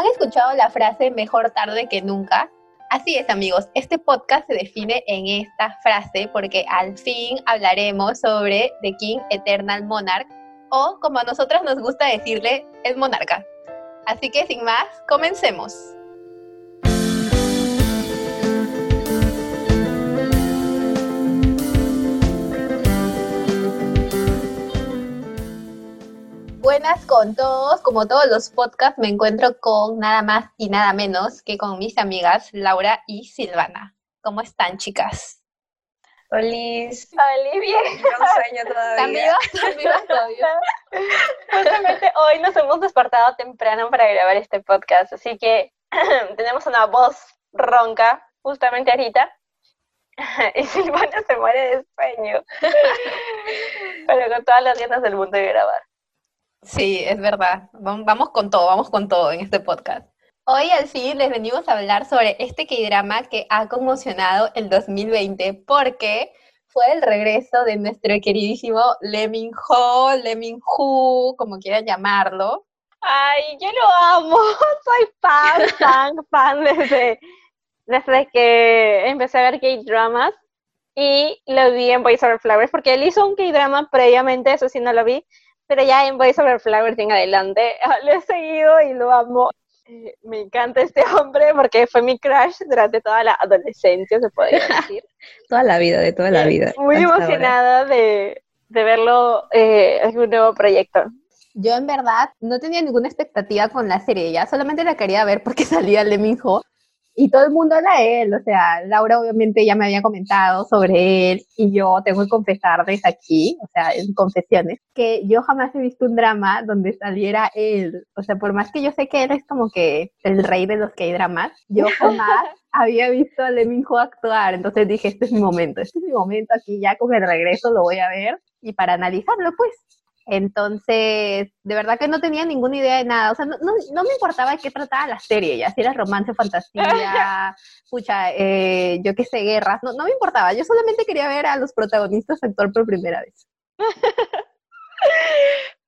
¿Han escuchado la frase mejor tarde que nunca? Así es amigos, este podcast se define en esta frase porque al fin hablaremos sobre The King Eternal Monarch o como a nosotras nos gusta decirle, es monarca. Así que sin más, comencemos. Buenas con todos, como todos los podcasts me encuentro con nada más y nada menos que con mis amigas Laura y Silvana. ¿Cómo están chicas? Olis. Oli, bien. Con sueño todavía. ¿Están vivas? ¿Están vivas todavía? Justamente hoy nos hemos despertado temprano para grabar este podcast, así que tenemos una voz ronca justamente ahorita. y Silvana se muere de sueño. Pero con todas las ganas del mundo de grabar. Sí, es verdad. Vam- Vamos con todo, vamos con todo en este podcast. Hoy al fin les venimos a hablar sobre este K-drama que ha conmocionado el 2020 porque fue el regreso de nuestro queridísimo Lee Min-ho, Lee Min-hu, como quieran llamarlo. Ay, yo lo amo. Soy fan, fan, fan desde, desde que empecé a ver K-dramas. Y lo vi en Boys Over Flowers, porque él hizo un K-drama previamente, eso sí no lo vi. Pero ya en Boys Over Flowers en adelante lo he seguido y lo amo. Me encanta este hombre porque fue mi crush durante toda la adolescencia, se podría decir. Toda la vida, de toda la vida. Muy emocionada de, de verlo eh, en un nuevo proyecto. Yo en verdad no tenía ninguna expectativa con la serie, ya solamente la quería ver porque salía Lee Min-ho y todo el mundo habla de él, o sea, Laura obviamente ya me había comentado sobre él y yo tengo que confesarles aquí, o sea, en confesiones, que yo jamás he visto un drama donde saliera él, o sea, por más que yo sé que él es como que el rey de los K-dramas, yo jamás había visto a Lee Min-ho actuar, entonces dije, este es mi momento, este es mi momento aquí, ya con el regreso lo voy a ver y para analizarlo pues. Entonces, de verdad que no tenía ninguna idea de nada. O sea, no, no, no me importaba de qué trataba la serie, ya si era romance, fantasía, pucha, eh, yo qué sé, guerras. No, no me importaba. Yo solamente quería ver a los protagonistas actuar por primera vez.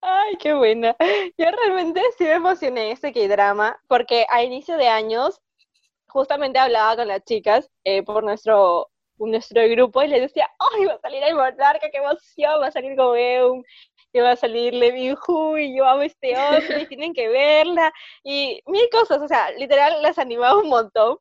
Ay, qué buena. Yo realmente sí me emocioné este K-drama porque a inicio de años justamente hablaba con las chicas eh, por nuestro, nuestro grupo y les decía, ¡ay, va a salir el monarca, qué emoción! Va a salir Goeun, y va a salir Lee Min-ho y yo amo este hombre y tienen que verla y mil cosas, o sea, literal las animaba un montón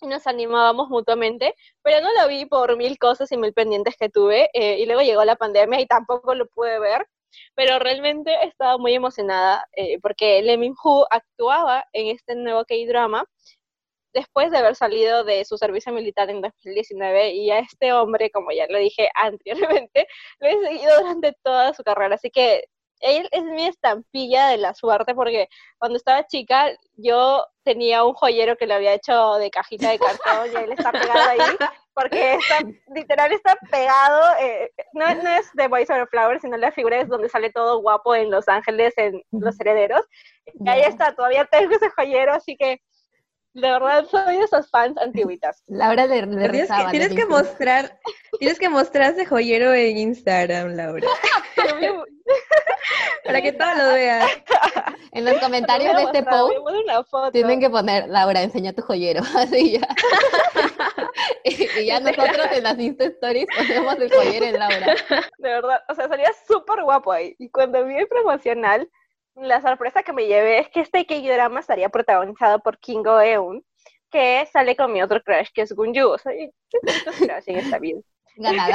y nos animábamos mutuamente, pero no lo vi por mil cosas y mil pendientes que tuve eh, y luego llegó la pandemia y tampoco lo pude ver pero realmente estaba muy emocionada eh, porque Lee Min-ho actuaba en este nuevo K-drama después de haber salido de su servicio militar en 2019 y a este hombre, como ya lo dije anteriormente, lo he seguido durante toda su carrera, así que él es mi estampilla de la suerte porque cuando estaba chica yo tenía un joyero que le había hecho de cajita de cartón y él está pegado ahí porque está, literal está pegado, eh, no, no es de Boys Over Flowers, sino la figura es donde sale todo guapo en Los Ángeles, en Los Herederos. Y ahí está, todavía tengo ese joyero, así que de verdad soy de esas fans antiguitas. Laura le, le Tienes que, tienes que mostrar, tienes que mostrar ese joyero en Instagram, Laura, para que todos lo vean. En los comentarios de este post tienen que poner, Laura, enseña tu joyero. Así ya. y, y ya nosotros en las Insta Stories ponemos el joyero en Laura. De verdad, o sea, salía súper guapo ahí. Y cuando vi el promocional, la sorpresa que me llevé es que este K-drama estaría protagonizado por Kim Go-eun, que sale con mi otro crush, que es Gunju. O sea, crush en esta vida.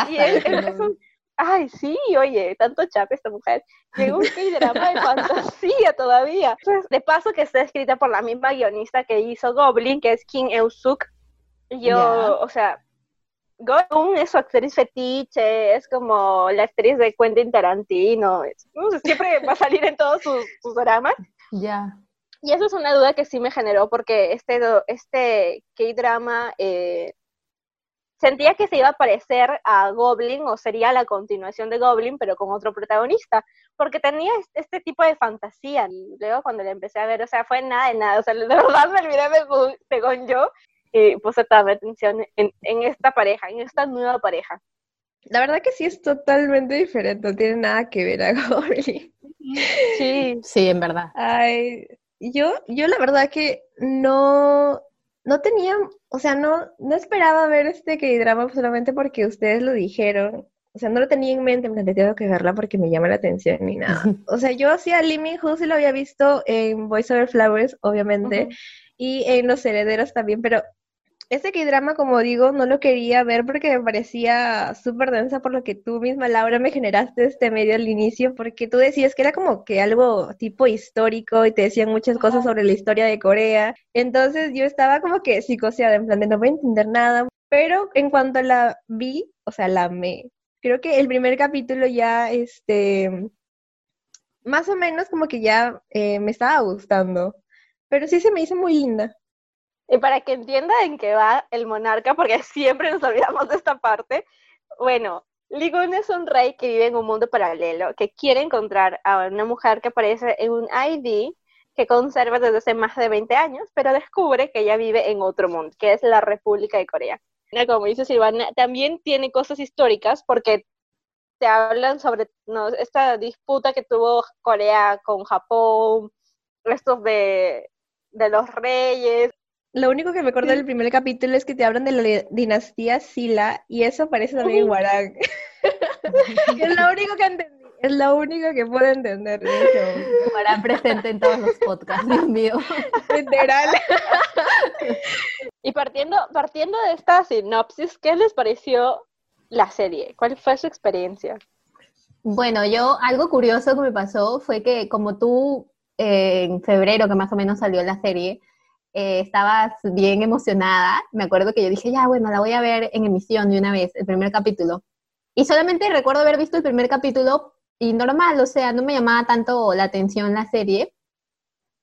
Y él- él es un- Ay, sí, oye, tanto chape esta mujer. Llegó un K-drama de fantasía todavía. Entonces, de paso que está escrita por la misma guionista que hizo Goblin, que es Kim Eun-suk. Y Yo, o sea, Goblin es su actriz fetiche, es como la actriz de Quentin Tarantino. es- siempre va a salir en todos sus, sus dramas. Ya. Y eso es una duda que sí me generó porque este, este K-drama eh, sentía que se iba a parecer a Goblin o sería la continuación de Goblin, pero con otro protagonista, porque tenía este, tipo de fantasía. Y luego cuando la empecé a ver, o sea, fue nada de nada, o sea, de verdad me olvidé de, de Gonjo y puse toda mi atención en, en esta pareja, en esta nueva pareja. La verdad que sí es totalmente diferente, no tiene nada que ver a Goblin. Sí, Sí, en verdad. Ay, yo, yo la verdad que no, no tenía, o sea, no, no esperaba ver este K-drama solamente porque ustedes lo dijeron. O sea, no lo tenía en mente, me tengo que verla porque me llama la atención ni nada. O sea, yo hacía Lee Min Ho sí lo había visto en Voice Over Flowers, obviamente, y en Los Herederos también, pero ese K-drama, como digo, no lo quería ver porque me parecía súper densa por lo que tú misma, Laura, me generaste este medio al inicio, porque tú decías que era como que algo tipo histórico y te decían muchas cosas sobre la historia de Corea. Entonces yo estaba como que psicoseada, en plan de no voy a entender nada. Pero en cuanto la vi, o sea, la amé. Creo que el primer capítulo ya, este, más o menos como que ya eh, me estaba gustando. Pero sí se me hizo muy linda. Y para que entienda en qué va el monarca, porque siempre nos olvidamos de esta parte, bueno, Ligun es un rey que vive en un mundo paralelo, que quiere encontrar a una mujer que aparece en un ID que conserva desde hace más de 20 años, pero descubre que ella vive en otro mundo, que es la República de Corea. Como dice Silvana, también tiene cosas históricas porque te hablan sobre esta disputa que tuvo Corea con Japón, restos de, de los reyes, lo único que me acuerdo del primer capítulo es que te hablan de la dinastía Sila y eso aparece también en Warang. es lo único que entendí, es lo único que puedo entender de eso. presente en todos los podcasts, Dios mío. Literal. y partiendo, partiendo de esta sinopsis, ¿qué les pareció la serie? ¿Cuál fue su experiencia? Bueno, yo algo curioso que me pasó fue que como tú eh, en febrero que más o menos salió la serie, eh, estabas bien emocionada. Me acuerdo que yo dije, ya, bueno, la voy a ver en emisión de una vez, el primer capítulo. Y solamente recuerdo haber visto el primer capítulo y normal, o sea, no me llamaba tanto la atención la serie.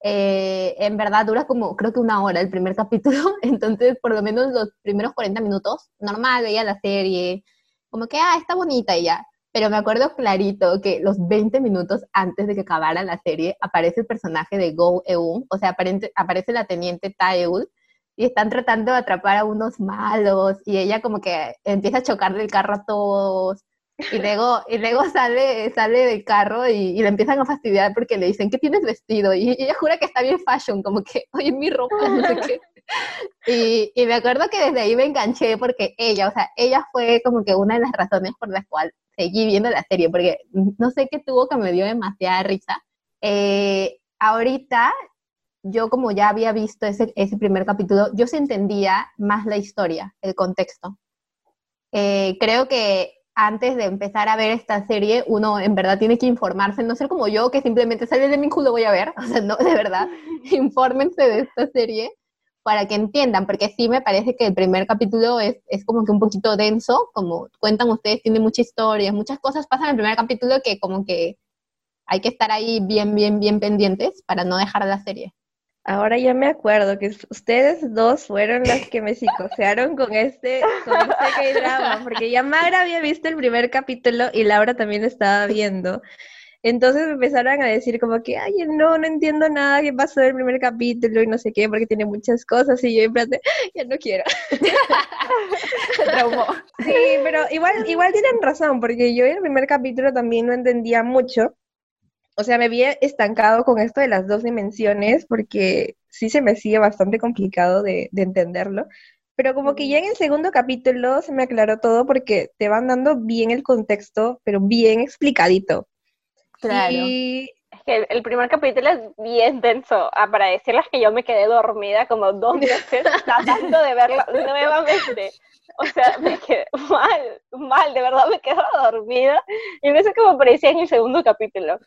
Eh, en verdad dura como, creo que una hora el primer capítulo, entonces por lo menos los primeros 40 minutos, normal, veía la serie, como que, ah, está bonita y ya pero me acuerdo clarito que los 20 minutos antes de que acabara la serie aparece el personaje de Go Eun, o sea, aparece la teniente Taeul, y están tratando de atrapar a unos malos, y ella como que empieza a chocarle el carro a todos, y luego, y luego sale, sale del carro y, le empiezan a fastidiar porque le dicen, ¿qué tienes vestido? Y, ella jura que está bien fashion, como que, oye, mi ropa, no sé qué. Y, y, me acuerdo que desde ahí me enganché porque ella, o sea, ella fue como que una de las razones por las cuales seguí viendo la serie, porque no sé qué tuvo que me dio demasiada risa. Eh, ahorita, yo como ya había visto ese, ese primer capítulo, yo se entendía más la historia, el contexto. Eh, creo que antes de empezar a ver esta serie, uno en verdad tiene que informarse, no ser como yo, que simplemente sale de mi culo voy a ver, o sea, no, de verdad, infórmense de esta serie para que entiendan, porque sí me parece que el primer capítulo es, es como que un poquito denso, como cuentan ustedes, tiene mucha historia, muchas cosas pasan en el primer capítulo que como que hay que estar ahí bien, bien, bien pendientes para no dejar la serie. Ahora ya me acuerdo que ustedes dos fueron las que me psicosearon con este, con este drama porque ya Mara había visto el primer capítulo y Laura también estaba viendo. Entonces me empezaron a decir como que, ay, no, no entiendo nada qué pasó el primer capítulo y no sé qué, porque tiene muchas cosas y yo en plan ya no quiero. Sí, pero igual, igual tienen razón, porque yo en el primer capítulo también no entendía mucho. O sea, me había estancado con esto de las dos dimensiones, porque sí se me sigue bastante complicado de, de entenderlo. Pero como que ya en el segundo capítulo se me aclaró todo porque te van dando bien el contexto, pero bien explicadito. Claro. Y es que el primer capítulo es bien denso. Ah, para decirles que yo me quedé dormida como dos veces tratando de verlo nuevamente. O sea, me quedé mal, mal, de verdad me quedé dormida. Y no sé cómo aparecía en el segundo capítulo.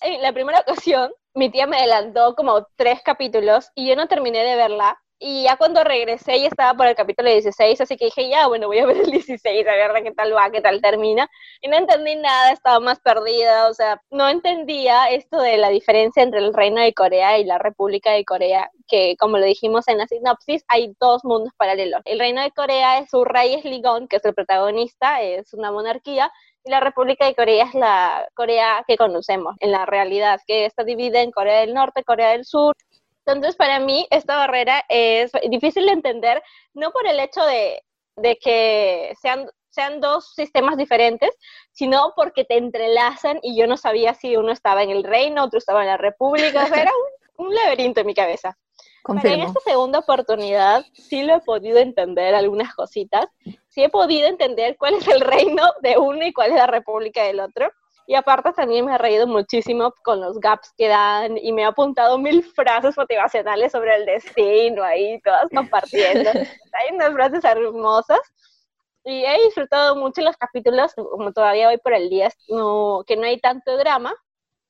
En la primera ocasión, mi tía me adelantó como tres capítulos y yo no terminé de verla y ya cuando regresé ya estaba por el capítulo 16, así que dije, ya, bueno, voy a ver el 16, a ver qué tal va, qué tal termina. Y no entendí nada, estaba más perdida, o sea, no entendía esto de la diferencia entre el Reino de Corea y la República de Corea, que como lo dijimos en la sinopsis, hay dos mundos paralelos. El Reino de Corea es su rey es Ligon, que es el protagonista, es una monarquía, y la República de Corea es la Corea que conocemos en la realidad, que está dividida en Corea del Norte, Corea del Sur, entonces, para mí, esta barrera es difícil de entender, no por el hecho de, que sean, sean dos sistemas diferentes, sino porque te entrelazan y yo no sabía si uno estaba en el reino, otro estaba en la república, era un laberinto en mi cabeza. Pero en Confirmo. esta segunda oportunidad sí lo he podido entender algunas cositas. Sí he podido entender cuál es el reino de uno y cuál es la república del otro. Y aparte también me he reído muchísimo con los gaps que dan y me he apuntado mil frases motivacionales sobre el destino ahí, todas compartiendo. Hay unas frases hermosas. Y he disfrutado mucho los capítulos, como todavía voy por el día, no, que no hay tanto drama,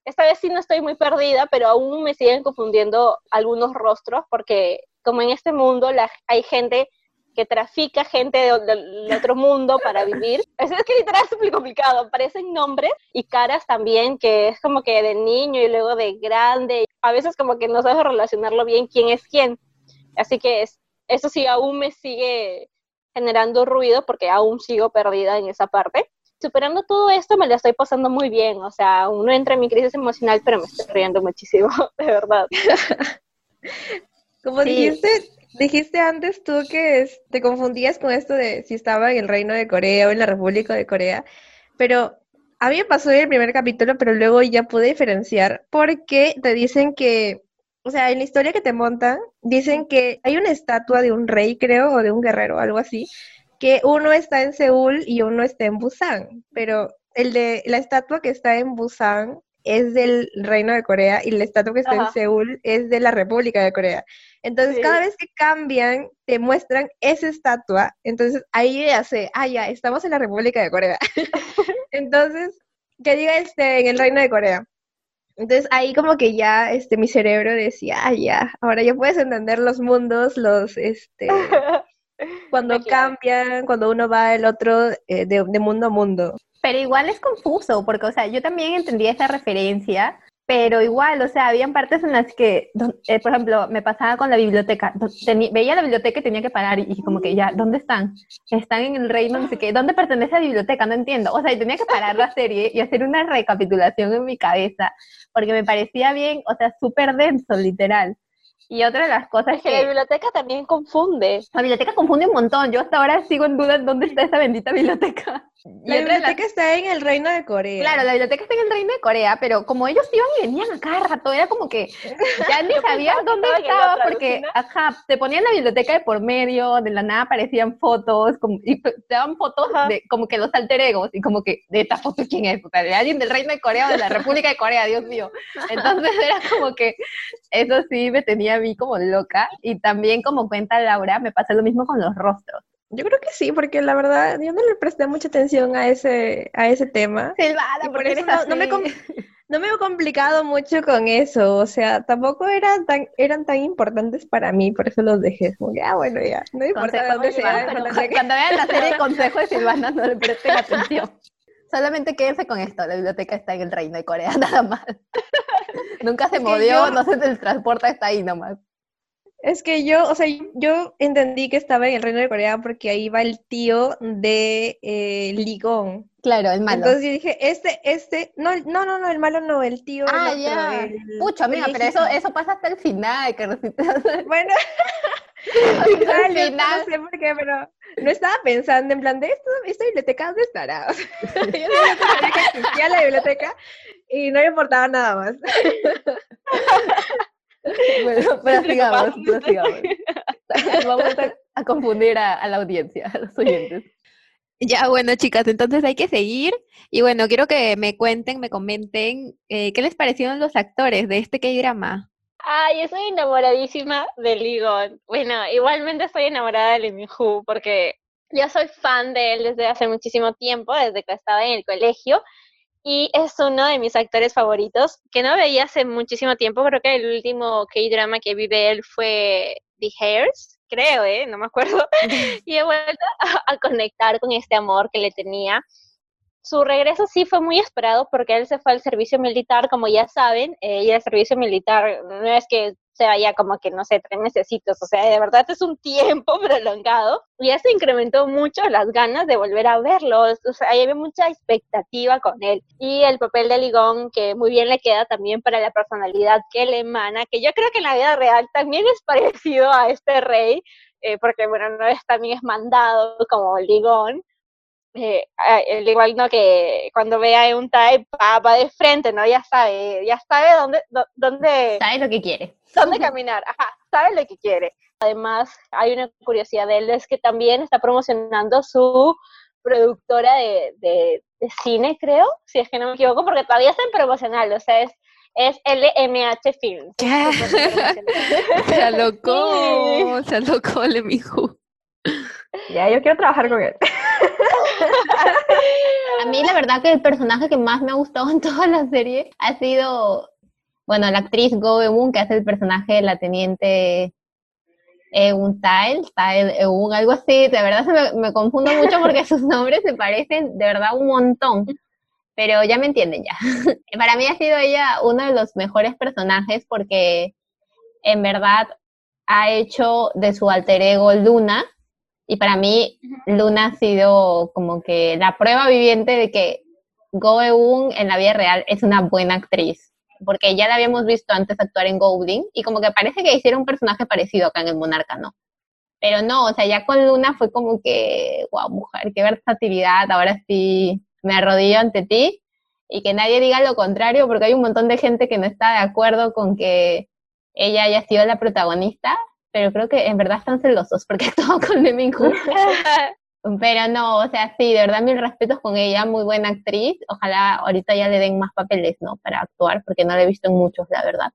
esta vez sí no estoy muy perdida, pero aún me siguen confundiendo algunos rostros, porque como en este mundo la- hay gente que trafica gente de- del otro mundo para vivir. Es, es que literal es muy complicado. Aparecen nombres y caras también, que es como que de niño y luego de grande. A veces como que no sabes relacionarlo bien quién es quién. Así que es- eso sí aún me sigue generando ruido porque aún sigo perdida en esa parte superando todo esto me lo estoy pasando muy bien, o sea, uno entra en mi crisis emocional, pero me estoy riendo muchísimo, de verdad. Como Sí. dijiste, dijiste antes tú que te confundías con esto de si estaba en el Reino de Corea o en la República de Corea, pero a mí me pasó en el primer capítulo, pero luego ya pude diferenciar porque te dicen que, o sea, en la historia que te montan, dicen que hay una estatua de un rey, creo, o de un guerrero, algo así, que uno está en Seúl y uno está en Busan, pero el de la estatua que está en Busan es del Reino de Corea y la estatua que está en. Seúl es de la República de Corea. Entonces, Sí. cada vez que cambian, te muestran esa estatua. Entonces, ahí ya sé, ah, ya, estamos en la República de Corea. Entonces, que diga este, en el Reino de Corea. Entonces, ahí como que ya, este, mi cerebro decía, ah, ya, ahora ya puedes entender los mundos, los, este, cuando cambian, cuando uno va el otro eh, de, de mundo a mundo. Pero igual es confuso, porque, o sea, yo también entendía esa referencia, pero igual, o sea, habían partes en las que, eh, por ejemplo, me pasaba con la biblioteca, veía la biblioteca y tenía que parar y, y como que ya, ¿dónde están? Están en el reino, no sé qué, ¿dónde pertenece la biblioteca? No entiendo. O sea, y tenía que parar la serie y hacer una recapitulación en mi cabeza, porque me parecía bien, o sea, súper denso, literal. Y otra de las cosas Es que la que biblioteca también confunde. la biblioteca confunde un montón. Yo hasta ahora sigo en duda en dónde está esa bendita biblioteca. La biblioteca está en el Reino de Corea. Claro, la biblioteca está en el Reino de Corea, pero como ellos iban y venían a cada rato, era como que ya ni sabías dónde estaba en el estaba, otro, porque, alucina. ajá, te ponían la biblioteca de por medio, de la nada aparecían fotos, como, y te te daban fotos Ajá. de como que los alter egos, y como que, de esta foto, ¿quién es? O sea, de alguien del Reino de Corea o de la República de Corea, Dios mío. Entonces era como que, eso sí me tenía a mí como loca, y también como cuenta Laura, me pasa lo mismo con los rostros. Yo creo que sí, porque la verdad yo no le presté mucha atención a ese, a ese tema. Silvana, Y por eso no, no me no me he complicado mucho con eso, o sea, tampoco eran tan, eran tan importantes para mí, por eso los dejé. Como que, ah, bueno, ya, no importa dónde de sea, pero cuando vean la serie Consejo de Silvana, no le presten atención. Solamente quédense con esto, la biblioteca está en el Reino de Corea, nada más. Nunca se movió, yo- no se teletransporta, está ahí nomás. Es que yo, o sea, yo entendí que estaba en el Reino de Corea porque ahí va el tío de eh, Ligón. Claro, el malo. Entonces yo dije, este, este, no, no, no, no, el malo no, el tío. el ah, otro, ya. el- Pucha, el amiga, pero eso, eso pasa hasta el final, recita- Bueno, final. no sé por qué, pero no estaba pensando en plan de esto, esta biblioteca, ¿dónde estará? O sea, yo sabía que existía la biblioteca y no me importaba nada más. Bueno, pero sigamos, sigamos. Vamos a, a confundir a, a la audiencia, a los oyentes. Ya, bueno, chicas, entonces hay que seguir. Y bueno, quiero que me cuenten, me comenten eh, qué les parecieron los actores de este K-drama. Ay, yo soy enamoradísima de Ligon. Bueno, igualmente estoy enamorada de Lee Min-ho porque yo soy fan de él desde hace muchísimo tiempo, desde que estaba en el colegio. Y es uno de mis actores favoritos, que no veía hace muchísimo tiempo. Creo que el último K-drama que vi de él fue The Hairs, creo, ¿eh? No me acuerdo. y he vuelto a, a conectar con este amor que le tenía. Su regreso sí fue muy esperado porque él se fue al servicio militar, como ya saben, eh, y el servicio militar no es que se vaya como que, no sé, tres necesitos, o sea, de verdad es un tiempo prolongado, ya se incrementó mucho las ganas de volver a verlo, o sea, había mucha expectativa con él, y el papel de Ligón, que muy bien le queda también para la personalidad que le emana, que yo creo que en la vida real también es parecido a este rey, eh, porque bueno, no es, también es mandado como Ligón, eh, al igual no que cuando vea un type va, de frente, ¿no? Ya sabe, ya sabe dónde, dónde, sabe lo que quiere. Dónde caminar, ajá, sabe lo que quiere. Además, hay una curiosidad de él, es que también está promocionando su productora de, de, cine, creo, si es que no me equivoco, porque todavía está en promocional, o sea, es, es LMH Films. ¿Qué? se alocó, se alocó Lemijo. Ya, yo quiero trabajar con él. A mí la verdad que el personaje que más me ha gustado en toda la serie ha sido, bueno, la actriz Go Eun, que hace el personaje de la teniente Eun Tile, Tile Eun, algo así. De verdad se me, confundo mucho porque sus nombres se parecen de verdad un montón. Pero ya me entienden ya. Para mí ha sido ella uno de los mejores personajes porque en verdad ha hecho de su alter ego Luna y para mí, Luna ha sido como que la prueba viviente de que Go Eun en la vida real es una buena actriz. Porque ya la habíamos visto antes actuar en Goblin y como que parece que hiciera un personaje parecido acá en el Monarca, ¿no? Pero no, o sea, ya con Luna fue como que, wow, mujer, qué versatilidad, ahora sí me arrodillo ante ti y que nadie diga lo contrario porque hay un montón de gente que no está de acuerdo con que ella haya sido la protagonista pero creo que en verdad están celosos porque todo con Lee Pero no, o sea, sí, de verdad mil respetos con ella, muy buena actriz. Ojalá ahorita ya le den más papeles, ¿no? Para actuar, porque no la he visto en muchos, la verdad.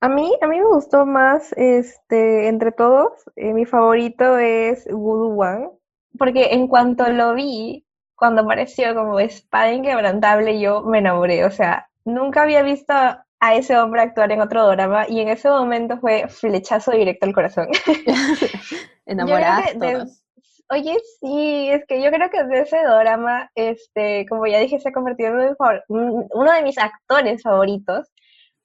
A mí, a mí me gustó más, este, entre todos, eh, mi favorito es Voodoo One, porque en cuanto lo vi, cuando apareció como espada inquebrantable, yo me enamoré, o sea, nunca había visto a ese hombre actuar en otro drama y en ese momento fue flechazo directo al corazón. Enamoradas Oye, sí, es que yo creo que de ese drama, este, como ya dije, se ha convertido en uno de mis actores favoritos,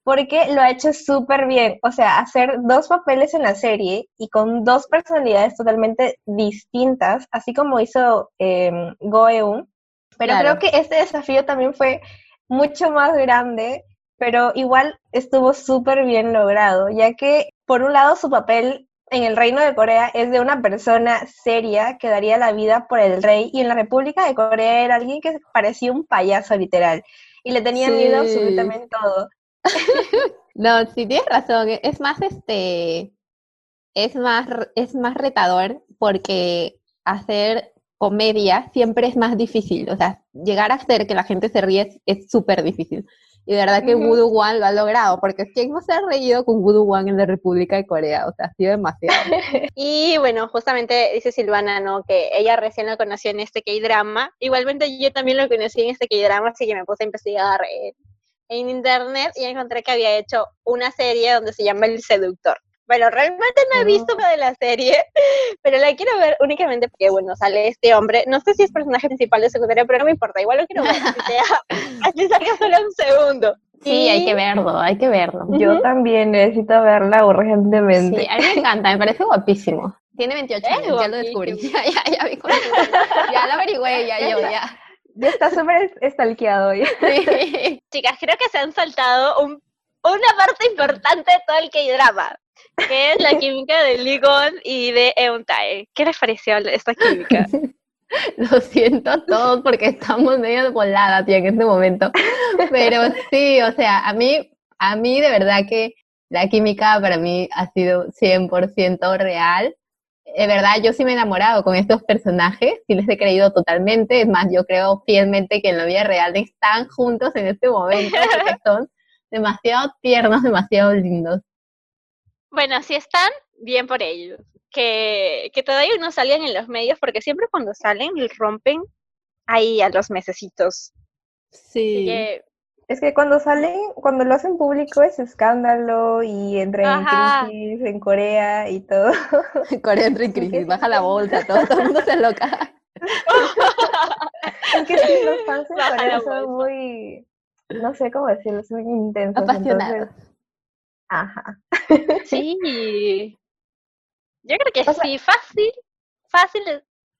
porque lo ha hecho súper bien. O sea, hacer dos papeles en la serie y con dos personalidades totalmente distintas, así como hizo eh, Go Eun. Pero creo que este desafío también fue mucho más grande pero igual estuvo súper bien logrado, ya que por un lado su papel en el reino de Corea es de una persona seria que daría la vida por el rey y en la República de Corea era alguien que parecía un payaso literal y le tenía miedo absolutamente todo. no, sí tienes razón, es más este es más es más retador porque hacer comedia siempre es más difícil, o sea, llegar a hacer que la gente se ríe es súper difícil. Y de verdad que Voodoo One lo ha logrado, porque ¿quién no se ha reído con Voodoo One en la República de Corea? O sea, ha sido demasiado. y bueno, justamente dice Silvana, ¿no? Que ella recién lo conoció en este K-drama. Igualmente yo también lo conocí en este K-drama, así que me puse a investigar en, en internet y encontré que había hecho una serie donde se llama El Seductor. Bueno, realmente no he visto una de la serie, pero la quiero ver únicamente porque, bueno, sale este hombre. No sé si es personaje principal o secundario, pero no me importa. Igual lo quiero ver, así, salga solo un segundo. Sí, hay que verlo, hay que verlo. Yo también necesito verla urgentemente. Sí, a mí me encanta, me parece guapísimo. Tiene 28 años, ya lo descubrí. Ya, ya, ya, vi ya lo averigüé, ya yo, ya. Ya está súper estalqueado. Sí. Chicas, creo que se han saltado un, una parte importante de todo el K-drama que es la química de Ligon y de Euntae. ¿Qué les pareció esta química? Lo siento a todos porque estamos medio voladas en este momento. Pero sí, o sea, a mí, a mí de verdad que la química para mí ha sido 100% real. De verdad, yo sí me he enamorado con estos personajes, sí les he creído totalmente. Es más, yo creo fielmente que en la vida real están juntos en este momento porque son demasiado tiernos, demasiado lindos. Bueno, si están, bien por ellos. Que, que todavía no salgan en los medios, porque siempre cuando salen rompen ahí a los mesecitos. Sí. es que cuando salen, cuando lo hacen público es escándalo y entra en crisis en Corea y todo. Corea entra en crisis, baja la bolsa, todo, todo el mundo se loca. es que sí, los fans de Corea son muy, no sé cómo decirlo, son muy intensos. Apasionados. Ajá. Sí. Yo creo que sí, fácil, fácil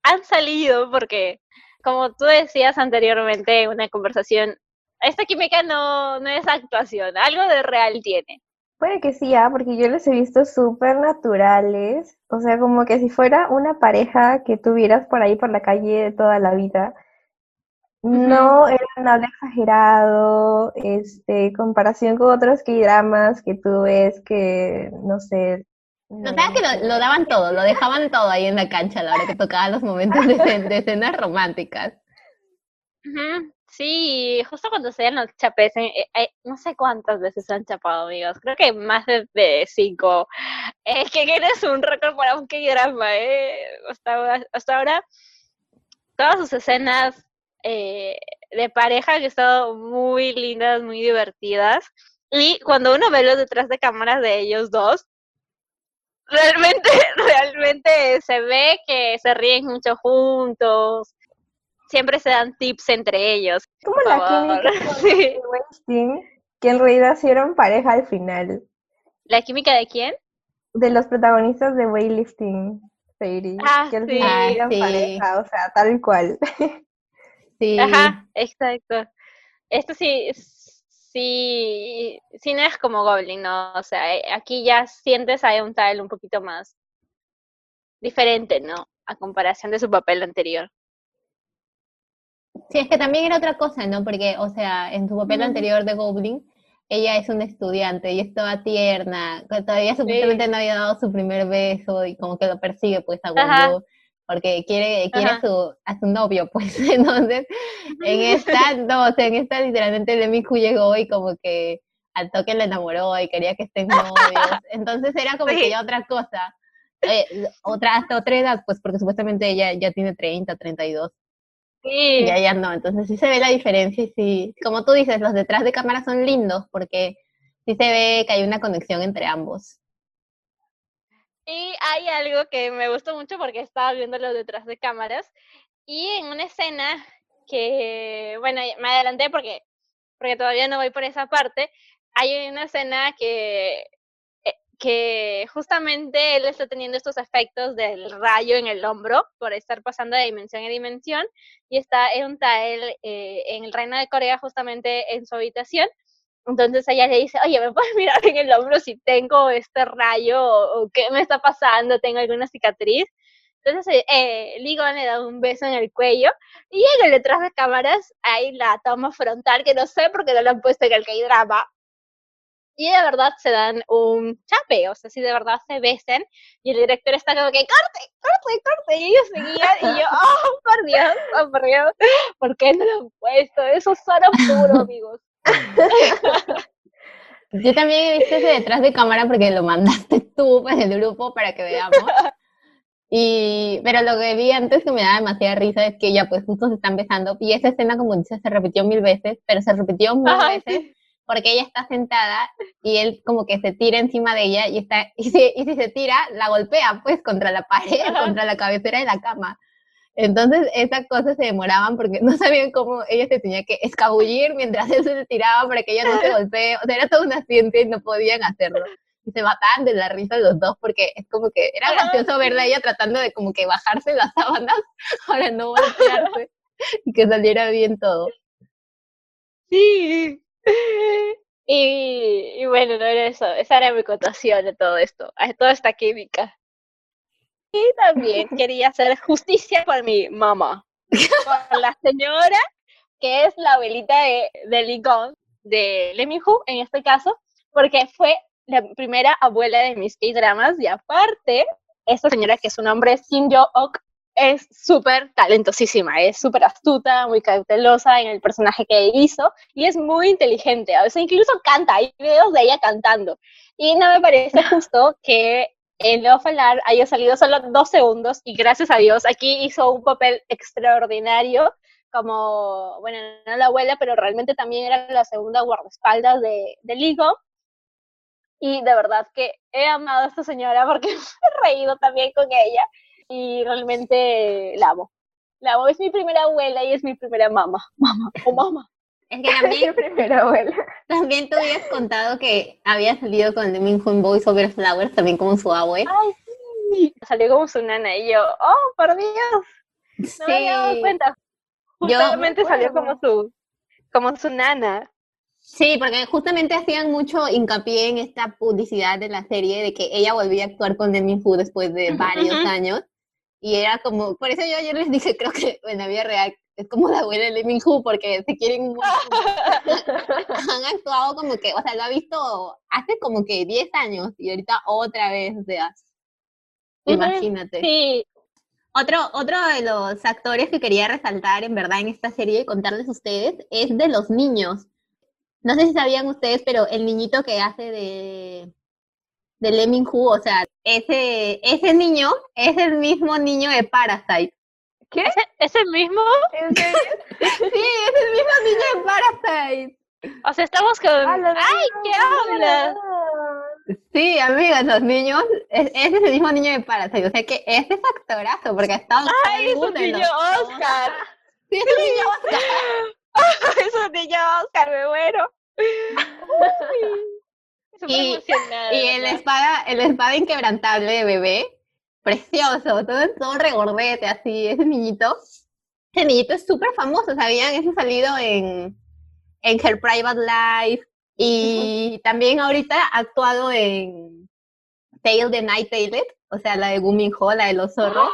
han salido porque, como tú decías anteriormente en una conversación, esta química no, no es actuación, algo de real tiene. Puede que sí, ah, porque yo los he visto súper naturales. O sea, como que si fuera una pareja que tuvieras por ahí por la calle toda la vida. No era nada exagerado, este, comparación con otros K-dramas que tú ves que, no sé. Notaba que lo, lo daban todo, lo dejaban todo ahí en la cancha a la hora que tocaban los momentos de, escen- de escenas románticas. Sí, justo cuando se dan los chapes, eh, eh, eh, no sé cuántas veces se han chapado, amigos. Creo que más de, de cinco. Es que eres un récord para un K-drama, ¿eh? Hasta ahora, todas sus escenas eh, de pareja que han estado muy lindas, muy divertidas. Y cuando uno ve los detrás de cámaras de ellos dos, realmente, realmente se ve que se ríen mucho juntos. Siempre se dan tips entre ellos. Como la química Sí. Weinstein, que en realidad sí eran pareja al final. ¿La química de quién? De los protagonistas de Weightlifting, Fairy, Ah, que al sí. final Ah, eran sí. pareja, o sea, tal cual. Sí. Ajá, exacto. Esto sí, sí, sí no es como Goblin, ¿no? O sea, eh, aquí ya sientes a un Tile un poquito más diferente, ¿no? A comparación de su papel anterior. Sí, es que también era otra cosa, ¿no? Porque, o sea, en su papel anterior de Goblin, ella es una estudiante y estaba tierna, todavía supuestamente no había dado su primer beso y como que lo persigue pues a Ajá. Porque quiere, quiere a su, a su novio, pues. Entonces, en esta, no, o sea, en esta literalmente Lemiku llegó y como que al toque le enamoró y quería que estén novios. Entonces era como Sí. que ya otra cosa. Eh, otra, hasta otra edad, pues porque supuestamente ella ya tiene 30, 32. Sí, Ya, ya no, entonces sí se ve la diferencia y sí, como tú dices, los detrás de cámara son lindos porque sí se ve que hay una conexión entre ambos. Y hay algo que me gustó mucho porque estaba viéndolo detrás de cámaras y en una escena que, bueno, me adelanté porque, porque todavía no voy por esa parte, hay una escena que, eh, que justamente él está teniendo estos efectos del rayo en el hombro por estar pasando de dimensión a dimensión y está en Tael eh, en el reino de Corea justamente en su habitación entonces ella le dice, oye, ¿me puedes mirar en el hombro si tengo este rayo o, qué me está pasando? ¿Tengo alguna cicatriz? Entonces eh, eh, Ligon le da un beso en el cuello y en el detrás de cámaras hay la toma frontal que no sé por qué no la han puesto en el K-drama. Y de verdad se dan un chape, o sea, si de verdad se besen y el director está como que corte, corte, corte y ellos seguían y yo, oh, por Dios, oh, por Dios, ¿por qué no lo han puesto? Eso suena puro, amigos. Yo también he visto ese detrás de cámara porque lo mandaste tú en el grupo para que veamos. Y, pero lo que vi antes que me da demasiada risa es que ya pues justo se están besando y esa escena como dices se repitió mil veces, pero se repitió mil Ay, veces porque ella está sentada y él como que se tira encima de ella y está y si, y si se tira la golpea pues contra la pared, Ajá. contra la cabecera de la cama. Entonces esas cosas se demoraban porque no sabían cómo ella se tenía que escabullir mientras él se tiraba para que ella no se golpee. O sea, era toda una ciencia y no podían hacerlo. Y se mataban de la risa los dos porque es como que era gracioso verla a ella tratando de como que bajarse las sábanas para no golpearse y que saliera bien todo. Sí. Y, y bueno, no era eso, esa era mi cotación de todo esto, toda esta química. Y también quería hacer justicia por mi mamá, por la señora que es la abuelita de, de Lincoln, de Lee Min-ho en este caso, porque fue la primera abuela de mis K-dramas y aparte, esta señora que su nombre es Kim Jo-ok es súper talentosísima, es súper astuta, muy cautelosa en el personaje que hizo y es muy inteligente. A veces incluso canta, hay videos de ella cantando. Y no me parece justo que en Love Alarm haya salido solo dos segundos y gracias a Dios aquí hizo un papel extraordinario como, bueno, no la abuela, pero realmente también era la segunda guardaespaldas de, de Ligo. Y de verdad que he amado a esta señora porque me he reído también con ella y realmente la amo. La amo, es mi primera abuela y es mi primera mamá. Mamá, o mamá. Es que también, primera abuela. también tú habías contado que había salido con Min Ho en Boys Over Flowers también como su abue. Ay, sí. Salió como su nana y yo, oh, por Dios, no me había dado cuenta. Yo- Justamente salió como su, como su nana. Sí, porque justamente hacían mucho hincapié en esta publicidad de la serie de que ella volvía a actuar con Lee Min-ho después de varios años. Y era como, por eso yo ayer les dije, creo que en la vida real es como la abuela de Lee Min-ho, porque se quieren. Han actuado como que, o sea, lo ha visto hace como que 10 años y ahorita otra vez, o sea, imagínate. Sí, Otro, otro de los actores que quería resaltar en verdad en esta serie y contarles a ustedes es de los niños. No sé si sabían ustedes, pero el niñito que hace de, de Lee Min-ho, o sea, ese, ese niño es el mismo niño de Parasite. ¿Qué? ¿Ese, ese mismo, ¿En serio? Sí, es el mismo niño de Parasite. o sea, estamos con... Ah, ¡Ay, qué hablas! Sí, amigos, los niños, es- ese es el mismo niño de Parasite. O sea que ese es actorazo, porque ha estado ¡Ay, es un niño. Oscar! Sí, es un niño Oscar. es un niño Oscar, me muero. Uy, Y- Y el espada, el espada inquebrantable de bebé, precioso, todo, todo regordete así, ese niñito. Ese niñito es súper famoso, ¿sabían? Ese ha salido en, en Her Private Life y también ahorita ha actuado en Tale the Night Tailed, o sea, la de Gumin Ho, la de los zorros.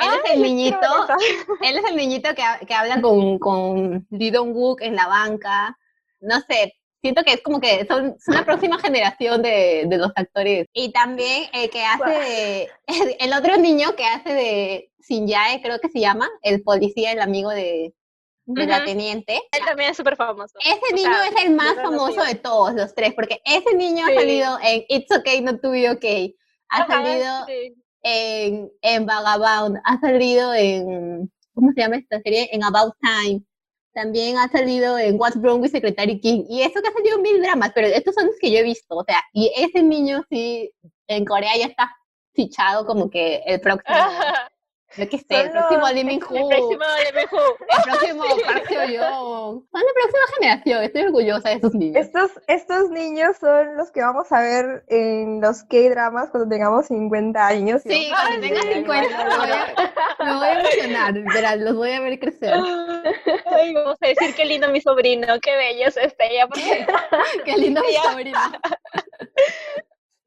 Él es el niñito, él es el niñito que, que habla con, con Lee Dong-wook en la banca. No sé, siento que es como que son, son la próxima generación de, de los actores. Y también el que hace de- el, otro niño que hace de Shinjae, creo que se llama, el policía, el amigo de, de la teniente. Él también es súper famoso. Ese O niño sea, es el más famoso de todos los tres, porque ese niño Sí. ha salido en It's Okay Not to Be Okay, ha Ajá, salido sí. en, en Vagabond, ha salido en, ¿cómo se llama esta serie? En About Time. También ha salido en What's Wrong with Secretary King. Y eso que ha salido mil dramas, pero estos son los que yo he visto. O sea, y ese niño sí, en Corea ya está fichado como que el próximo, yo qué sé, el próximo Lee Min El Ho, próximo el próximo Park Seo-young. Son la próxima generación, estoy orgullosa de esos niños. Estos, estos niños son los que vamos a ver en los K-dramas cuando tengamos 50 años. Sí, cuando ver tenga el 50 me voy a, me voy a emocionar, literal, los voy a ver crecer. Ay, vamos a decir qué lindo mi sobrino, qué bello es este porque Qué lindo mi sobrino.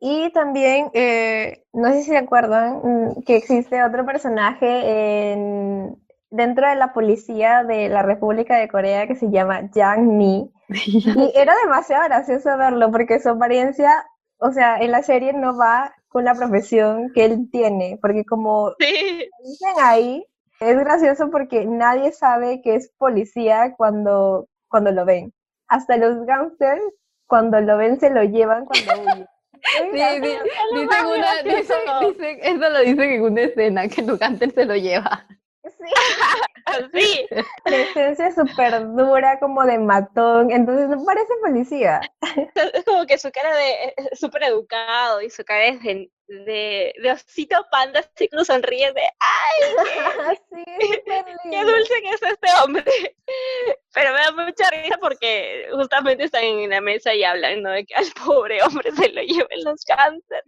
Y también, eh, no sé si se acuerdan, mm, que existe otro personaje en, dentro de la policía de la República de Corea que se llama Yang Mi. Y era demasiado gracioso verlo porque su apariencia, o sea, en la serie no va con la profesión que él tiene, porque como sí. dicen ahí, es gracioso porque nadie sabe que es policía cuando, cuando lo ven. Hasta los gangsters, cuando lo ven, se lo llevan cuando huyen. Sí, sí, dicen una, dicen, dicen, eso lo dicen en una escena, que Lucanter se lo lleva. Sí, Sí, presencia súper dura, como de matón, entonces no parece policía. es como que su cara de es súper educado y su cara es de, de, de osito panda, así que sonríe de ¡ay, Sí, qué dulce que es este hombre! Pero me da mucha risa porque justamente están en la mesa y hablan, ¿no? De que al pobre hombre se lo lleven los cánceres.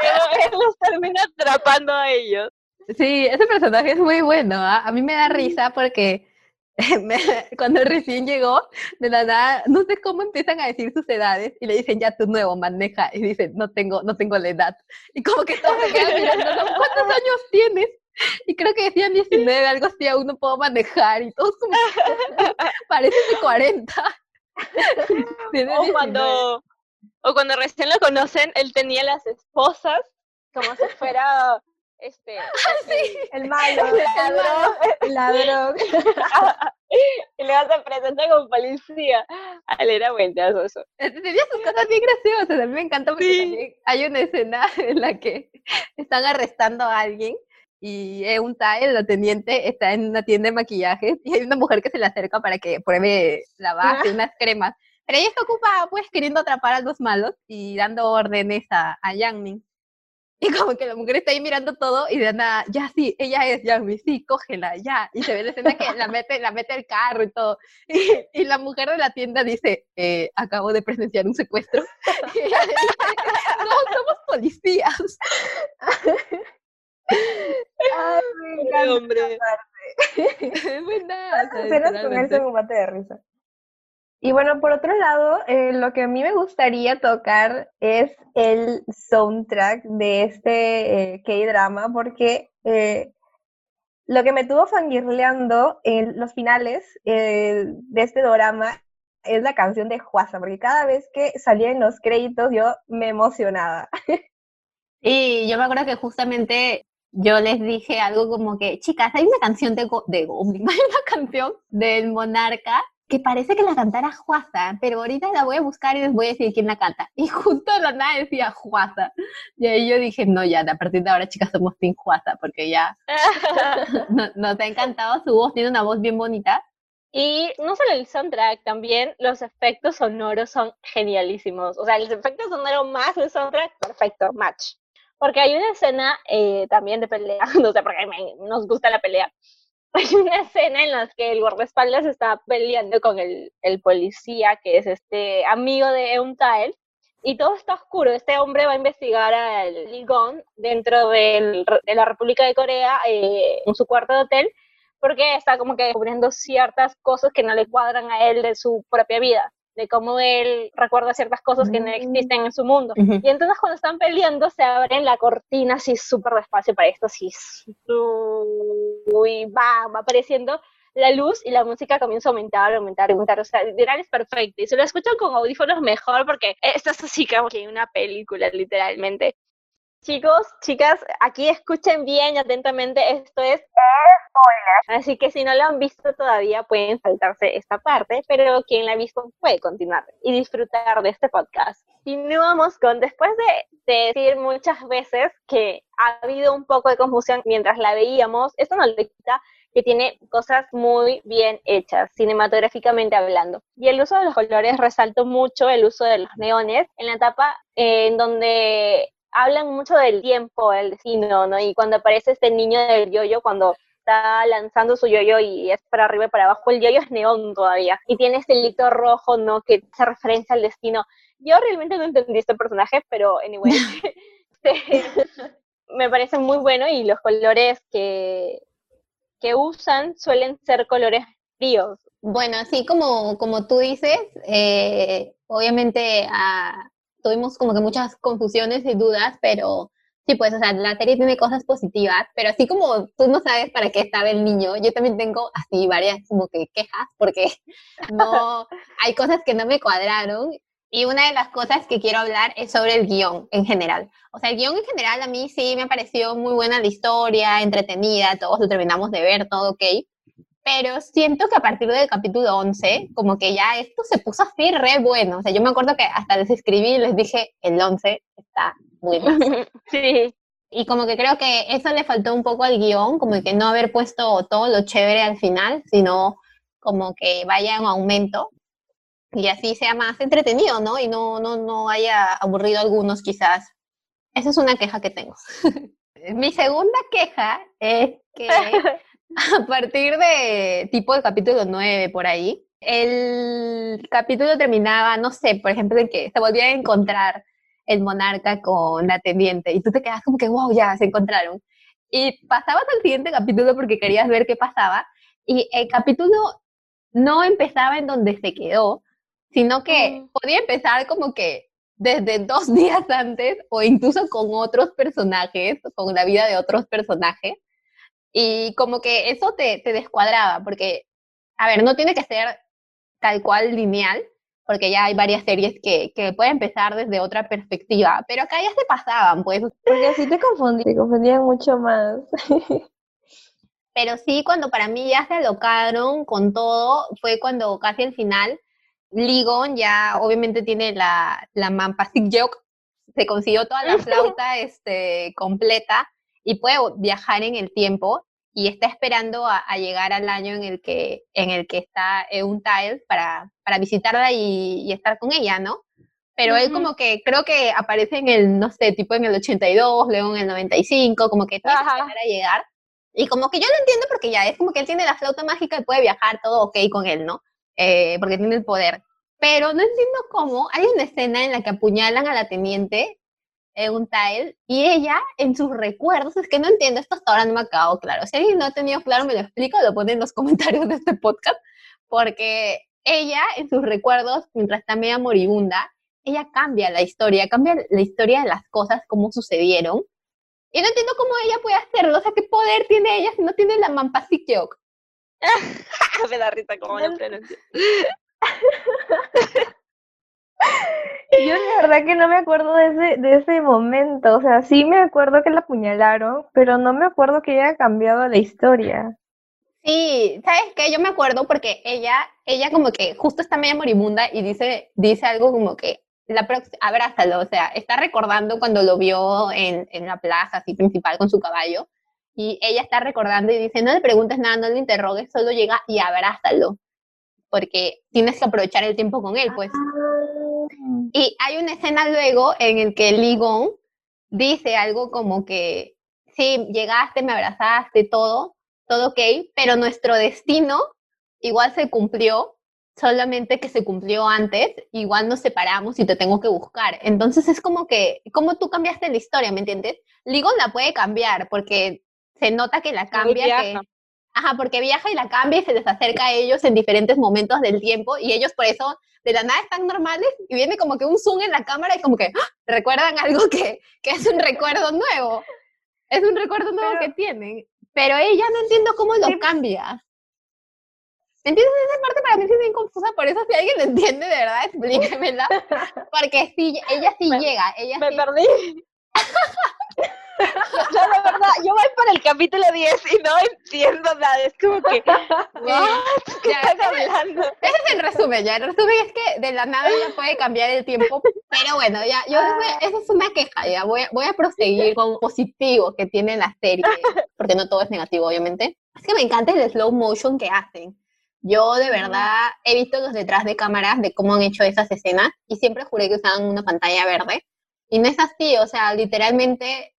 Pero él los termina atrapando a ellos. Sí, ese personaje es muy bueno. ¿ah? A mí me da risa porque me- cuando recién llegó, de la nada, no sé cómo empiezan a decir sus edades y le dicen ya tu nuevo maneja y dice no tengo, no tengo la edad. Y como que todos se quedan mirándolo, ¿cuántos años tienes? Y creo que decían 19, algo así, aún no puedo manejar y todos como parecen de 40. Tiene O 19. cuando, o cuando recién lo conocen, él tenía las esposas como si fuera este El malo, el ladrón, el ladrón. y le vas a presentar como policía. Ah, él era buenazo eso. Este, Tenía sus cosas bien graciosas, a mí me encanta porque Sí. también hay una escena en la que están arrestando a alguien y un Tae, la teniente, está en una tienda de maquillajes y hay una mujer que se le acerca para que pruebe la base, unas cremas. Pero ella está ocupada pues queriendo atrapar a los malos y dando órdenes a, a Yangmin. Y como que la mujer está ahí mirando todo y de nada, ya sí, ella es Yangmin, sí, cógela, ya. Y se ve la escena que la mete, la mete al carro y todo. Y, y la mujer de la tienda dice, eh, acabo de presenciar un secuestro. Y ella dice, no, somos policías. Ay, encanta. hombre. Es buenaza, Las escenas con él literalmente. son un mate de risa. Y bueno, por otro lado, eh, lo que a mí me gustaría tocar es el soundtrack de este eh, K-drama, porque eh, lo que me tuvo fangirleando en los finales eh, de este drama es la canción de Juasa, porque cada vez que salía en los créditos yo me emocionaba. Y yo me acuerdo que justamente yo les dije algo como que, chicas, hay una canción de, Go- de Goblin, hay una canción del Monarca que parece que la cantara Juasa, pero ahorita la voy a buscar y les voy a decir quién la canta. Y justo la nada decía Juasa. Y ahí yo dije, no, ya, a partir de ahora, chicas, somos Team Juasa, porque ya no- nos ha encantado su voz, tiene una voz bien bonita. Y no solo el soundtrack, también los efectos sonoros son genialísimos. O sea, los efectos sonoros más el soundtrack, perfecto, match. Porque hay una escena eh, también de pelea, no sé por qué nos gusta la pelea. Hay una escena en la que el guardaespaldas está peleando con el, el policía, que es este amigo de Euntael, y todo está oscuro. Este hombre va a investigar al Ligon dentro del- de la República de Corea, eh, en su cuarto de hotel, porque está como que descubriendo ciertas cosas que no le cuadran a él de su propia vida, de cómo él recuerda ciertas cosas que no Mm. existen en su mundo. Ujú. Y entonces cuando están peleando se abren la cortina así súper despacio para esto, así, y va, va apareciendo la luz y la música comienza a aumentar, aumentar, aumentar. O sea, literal es perfecto. Y se lo escuchan con audífonos mejor porque esto es así como que una película, literalmente. Chicos, chicas, aquí escuchen bien y atentamente, esto es spoiler. Así que si no lo han visto todavía pueden saltarse esta parte, pero quien la ha visto puede continuar y disfrutar de este podcast. Continuamos con, después de, de decir muchas veces que ha habido un poco de confusión mientras la veíamos, esto no le quita que tiene cosas muy bien hechas, cinematográficamente hablando. Y el uso de los colores resaltó mucho el uso de los neones en la etapa eh, en donde hablan mucho del tiempo, del destino, ¿no? Y cuando aparece este niño del yoyo, cuando está lanzando su yoyo y es para arriba y para abajo, el yoyo es neón todavía. Y tiene este hilito rojo, ¿no? Que hace referencia al destino. Yo realmente no entendí este personaje, pero anyway, me parece muy bueno y los colores que, que usan suelen ser colores fríos. Bueno, así como, como tú dices, eh, obviamente ah, tuvimos como que muchas confusiones y dudas, pero sí, pues, o sea, la serie tiene cosas positivas, pero así como tú no sabes para qué estaba el niño, yo también tengo así varias como que quejas, porque no, hay cosas que no me cuadraron. Y una de las cosas que quiero hablar es sobre el guion en general. O sea, el guion en general a mí sí me pareció muy buena la historia, entretenida, todos lo terminamos de ver, todo ok pero siento que a partir del capítulo 11, como que ya esto se puso así re bueno. O sea, yo me acuerdo que hasta les escribí y les dije, el 11 está muy bien. sí, Y como que creo que eso le faltó un poco al guion, como que no haber puesto todo lo chévere al final, sino como que vaya en aumento y así sea más entretenido, ¿no? Y no, no, no haya aburrido a algunos quizás. Esa es una queja que tengo. Mi segunda queja es que a partir de tipo el capítulo 9 por ahí, el capítulo terminaba, no sé, por ejemplo, en que se volvía a encontrar el monarca con la teniente y tú te quedas como que, wow, ya se encontraron. Y pasabas al siguiente capítulo porque querías ver qué pasaba y el capítulo no empezaba en donde se quedó, sino que Mm. podía empezar como que desde dos días antes o incluso con otros personajes, con la vida de otros personajes. Y como que eso te, te descuadraba, porque, a ver, no tiene que ser tal cual lineal, porque ya hay varias series que, que pueden empezar desde otra perspectiva, pero acá ya se pasaban, pues. Porque así te confundí, te confundían mucho más. Pero sí, cuando para mí ya se alocaron con todo, fue cuando casi al final, Ligon ya obviamente tiene la, la Joke, se consiguió toda la flauta este, completa y puede viajar en el tiempo y está esperando a, a llegar al año en el que, en el que está Euntael para, para visitarla y, y estar con ella, ¿no? Pero él como que creo que aparece en el, no sé, tipo en el 82, luego en el 95, como que tiene que esperar a llegar. Y como que yo lo entiendo porque ya es como que él tiene la flauta mágica y puede viajar todo ok con él, ¿no? Eh, porque tiene el poder. Pero no entiendo cómo hay una escena en la que apuñalan a la teniente Euntael y ella en sus recuerdos, es que no entiendo, esto hasta ahora no me ha quedado claro. Si alguien no ha tenido claro, me lo explica lo pone en los comentarios de este podcast, porque ella en sus recuerdos, mientras está media moribunda, ella cambia la historia, cambia la historia de las cosas, cómo sucedieron. Y no entiendo cómo ella puede hacerlo, o sea, qué poder tiene ella si no tiene la Mampasikyok. Me da risa como lo pronuncio. Yo la verdad que no me acuerdo de ese, de ese momento. O sea, sí me acuerdo que la apuñalaron, pero no me acuerdo que haya cambiado la historia. Sí, ¿sabes qué? Yo me acuerdo porque ella, ella como que justo está media moribunda y dice, dice algo como que la abrázalo, o sea, está recordando cuando lo vio en, en la plaza así principal con su caballo y ella está recordando y dice, no le preguntes nada, no le interrogues, solo llega y abrázalo, porque tienes que aprovechar el tiempo con él, pues. Y hay una escena luego en el que Ligon dice algo como que, sí, llegaste, me abrazaste, todo, todo ok, pero nuestro destino igual se cumplió, solamente que se cumplió antes, igual nos separamos y te tengo que buscar. Entonces es como que, como tú cambiaste la historia, ¿me entiendes? Ligon la puede cambiar porque se nota que la cambia, que. Ajá, porque viaja y la cambia y se les acerca a ellos en diferentes momentos del tiempo y ellos por eso de la nada están normales y viene como que un zoom en la cámara y como que ¡ah! recuerdan algo que, que es un recuerdo nuevo. Es un recuerdo nuevo Pero- que tienen. Pero ella no entiendo cómo lo Sí. cambia. ¿Entiendes? Esa parte para mí sí es bien confusa, por eso si alguien lo entiende, de verdad, explíquemela. Porque sí, ella sí Me- llega, ella Me sí perdí. No, de verdad, yo voy por el capítulo 10 y no entiendo nada. Es como que, ¿what? ¿Qué Ya, están hablando? Ese es el resumen, ya. El resumen es que de la nada ella puede cambiar el tiempo, pero bueno, ya, yo Ah. esa es una queja, ya. Voy, a- voy a proseguir con positivo que tiene la serie, porque no todo es negativo, obviamente. Es que me encanta el slow motion que hacen. Yo de verdad he visto los detrás de cámaras de cómo han hecho esas escenas y siempre juré que usaban una pantalla verde. Y no es así, o sea, literalmente,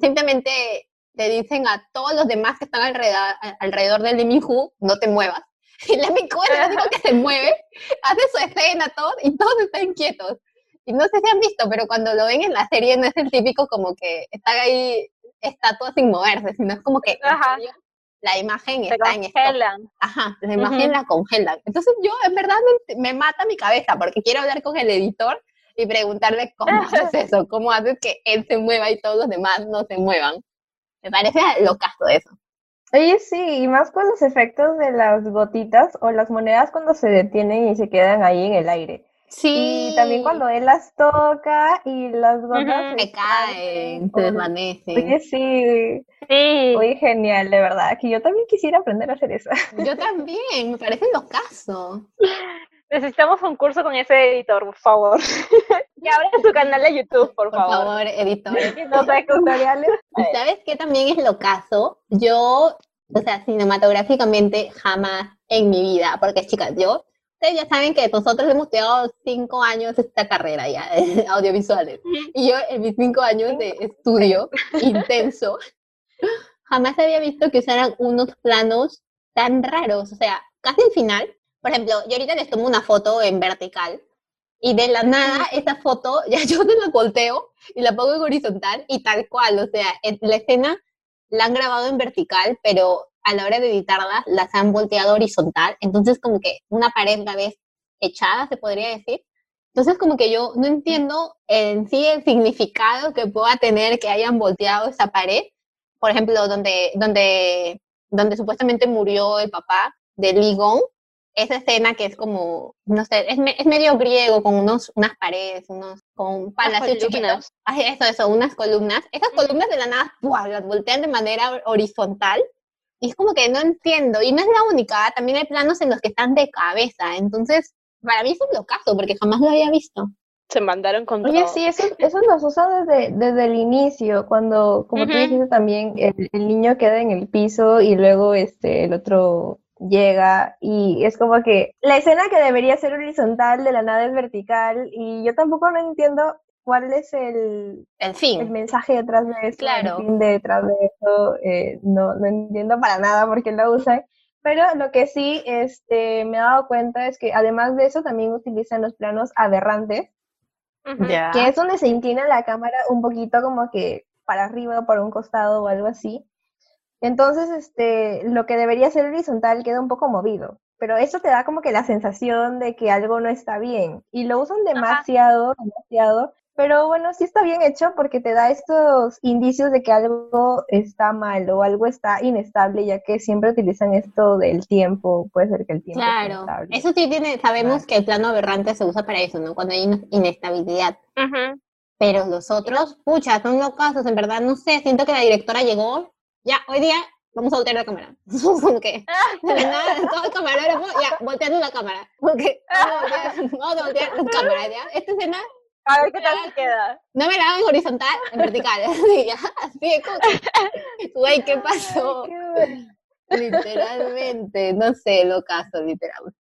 simplemente te dicen a todos los demás que están alrededor, alrededor del Lee Min-ho, no te muevas. Y Lee Min-ho es el único que se mueve, hace su escena, todo, y todos están quietos. Y no sé si han visto, pero cuando lo ven en la serie no es el típico como que están ahí estatuas sin moverse, sino es como que en serio, la imagen Se está en stop. congelan. Ajá, la imagen Ujú. la congelan. Entonces yo en verdad me, me mata mi cabeza porque quiero hablar con el editor y preguntarle cómo haces eso, cómo haces que él se mueva y todos los demás no se muevan. Me parece locazo eso. Oye, sí, y más con los efectos de las gotitas o las monedas cuando se detienen y se quedan ahí en el aire. Sí. Y también cuando él las toca y las gotas Ujú. se se caen, se Oye, desvanecen. Oye, sí, Sí. muy genial, de verdad, que yo también quisiera aprender a hacer eso. Yo también, me parece locazo. Necesitamos un curso con ese editor, por favor. que abra su canal de YouTube, por, Por favor, editor. Y no tutoriales. ¿Y sabes qué también es lo caso? Yo, o sea, cinematográficamente jamás en mi vida, porque chicas, yo, ustedes ya saben que nosotros hemos estudiado cinco años esta carrera ya, audiovisuales. Y yo en mis cinco años de estudio intenso, jamás había visto que usaran unos planos tan raros, o sea, casi al final. Por ejemplo, yo ahorita les tomo una foto en vertical y de la nada esa foto, ya yo te la volteo y la pongo en horizontal y tal cual, o sea, la escena la han grabado en vertical, pero a la hora de editarla las han volteado horizontal, entonces como que una pared la ves echada, se podría decir. Entonces como que yo no entiendo en sí el significado que pueda tener que hayan volteado esa pared, por ejemplo, donde, donde, donde supuestamente murió el papá de Ligon, esa escena que es como, no sé, es, me- es medio griego, con unos, unas paredes, unos, con un palacio chiquito. columnas. Ay, eso, eso, unas columnas. Esas columnas de la nada, ¡pua! las voltean de manera horizontal. Y es como que no entiendo. Y no es la única, también hay planos en los que están de cabeza. Entonces, para mí es un locazo, porque jamás lo había visto. Se mandaron con Oye, todo. sí, eso, eso nos usa desde, desde el inicio, cuando, como tú Ujú. dijiste también, el, el niño queda en el piso y luego este, el otro llega y es como que la escena que debería ser horizontal de la nada es vertical y yo tampoco no entiendo cuál es el, El el fin. mensaje detrás de eso, Claro. el fin detrás de eso, eh, no, no entiendo para nada por qué lo usan. Pero lo que sí este, me he dado cuenta es que además de eso también utilizan los planos aberrantes, que es donde se inclina la cámara un poquito como que para arriba o para un costado o algo así. Entonces, este, lo que debería ser horizontal queda un poco movido. pero eso te da como que la sensación de que algo no está bien. Y lo usan demasiado, demasiado. Pero bueno, sí está bien hecho porque te da estos indicios de que algo está mal o algo está inestable, ya que siempre utilizan esto del tiempo. Puede ser que el tiempo. esté Claro, inestable. eso sí tiene, sabemos que el plano aberrante se usa para eso, ¿no? Cuando hay ine- inestabilidad. Ujú. Pero los otros, pucha, son locazos, en verdad, no sé, siento que la directora llegó, ya, hoy día vamos a voltear la cámara. Como que, nada, todo el camarógrafo, ya, volteando la cámara. Porque voltear, vamos a voltear la cámara, ¿ya? Esta escena, A ver qué tal queda. no me la hagan en horizontal, en vertical, así, ya, así como que, güey, ¿qué pasó? Literalmente, no sé, lo caso, literal.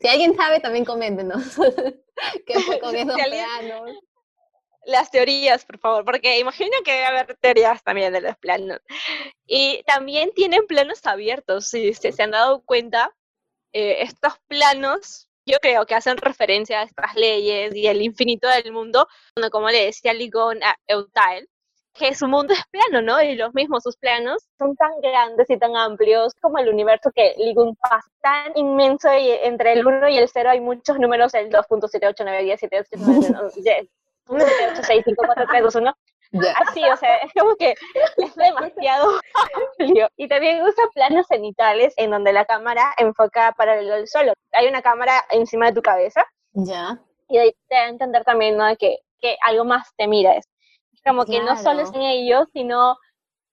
Si alguien sabe, también coméntenos. ¿Qué fue con esos Si alguien-? Las teorías, por favor, porque imagino que debe haber teorías también de los planos. Y también tienen planos abiertos, si se, se han dado cuenta, eh, estos planos, yo creo que hacen referencia a estas leyes y el infinito del mundo, cuando, como le decía Ligon a Eutael, que su mundo es plano, ¿no? Y los mismos, sus planos son tan grandes y tan amplios como el universo que Ligon pasa, tan inmenso y entre el 1 y el 0 hay muchos números, el 2.789107, 1.8654321, Ya. así, o sea, es como que es demasiado amplio. Y también usa planos cenitales en donde la cámara enfoca paralelo al suelo. Hay una cámara encima de tu cabeza Ya. y ahí te da a entender también, ¿no? De que, que algo más te mira. Es como que no solo es Claro. en ellos, sino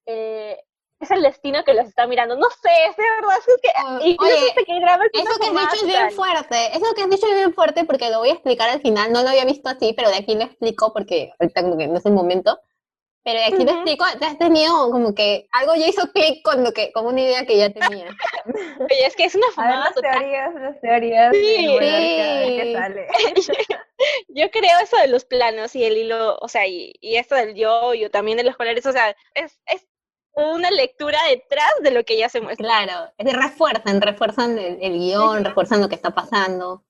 eh, es el destino que los está mirando. No sé, es de verdad, es que O- incluso oye, este es una Eso que has dicho es bien fuerte, eso que has dicho es bien fuerte porque lo voy a explicar al final, no lo había visto así, pero de aquí lo explico porque ahorita como que no es el momento, pero de aquí lo Ujú. explico, te has tenido como que algo ya hizo clic con lo que, con una idea que ya tenía. Oye, es que es una fumada las total. teorías, las teorías Sí, sí. sale. Yo creo eso de los planos y el hilo, o sea, y, y esto del yo, yo también de los colores, o sea, es, es una lectura detrás de lo que ya se muestra. Claro, es de refuerzan, refuerzan el, el guion, refuerzan lo que está pasando.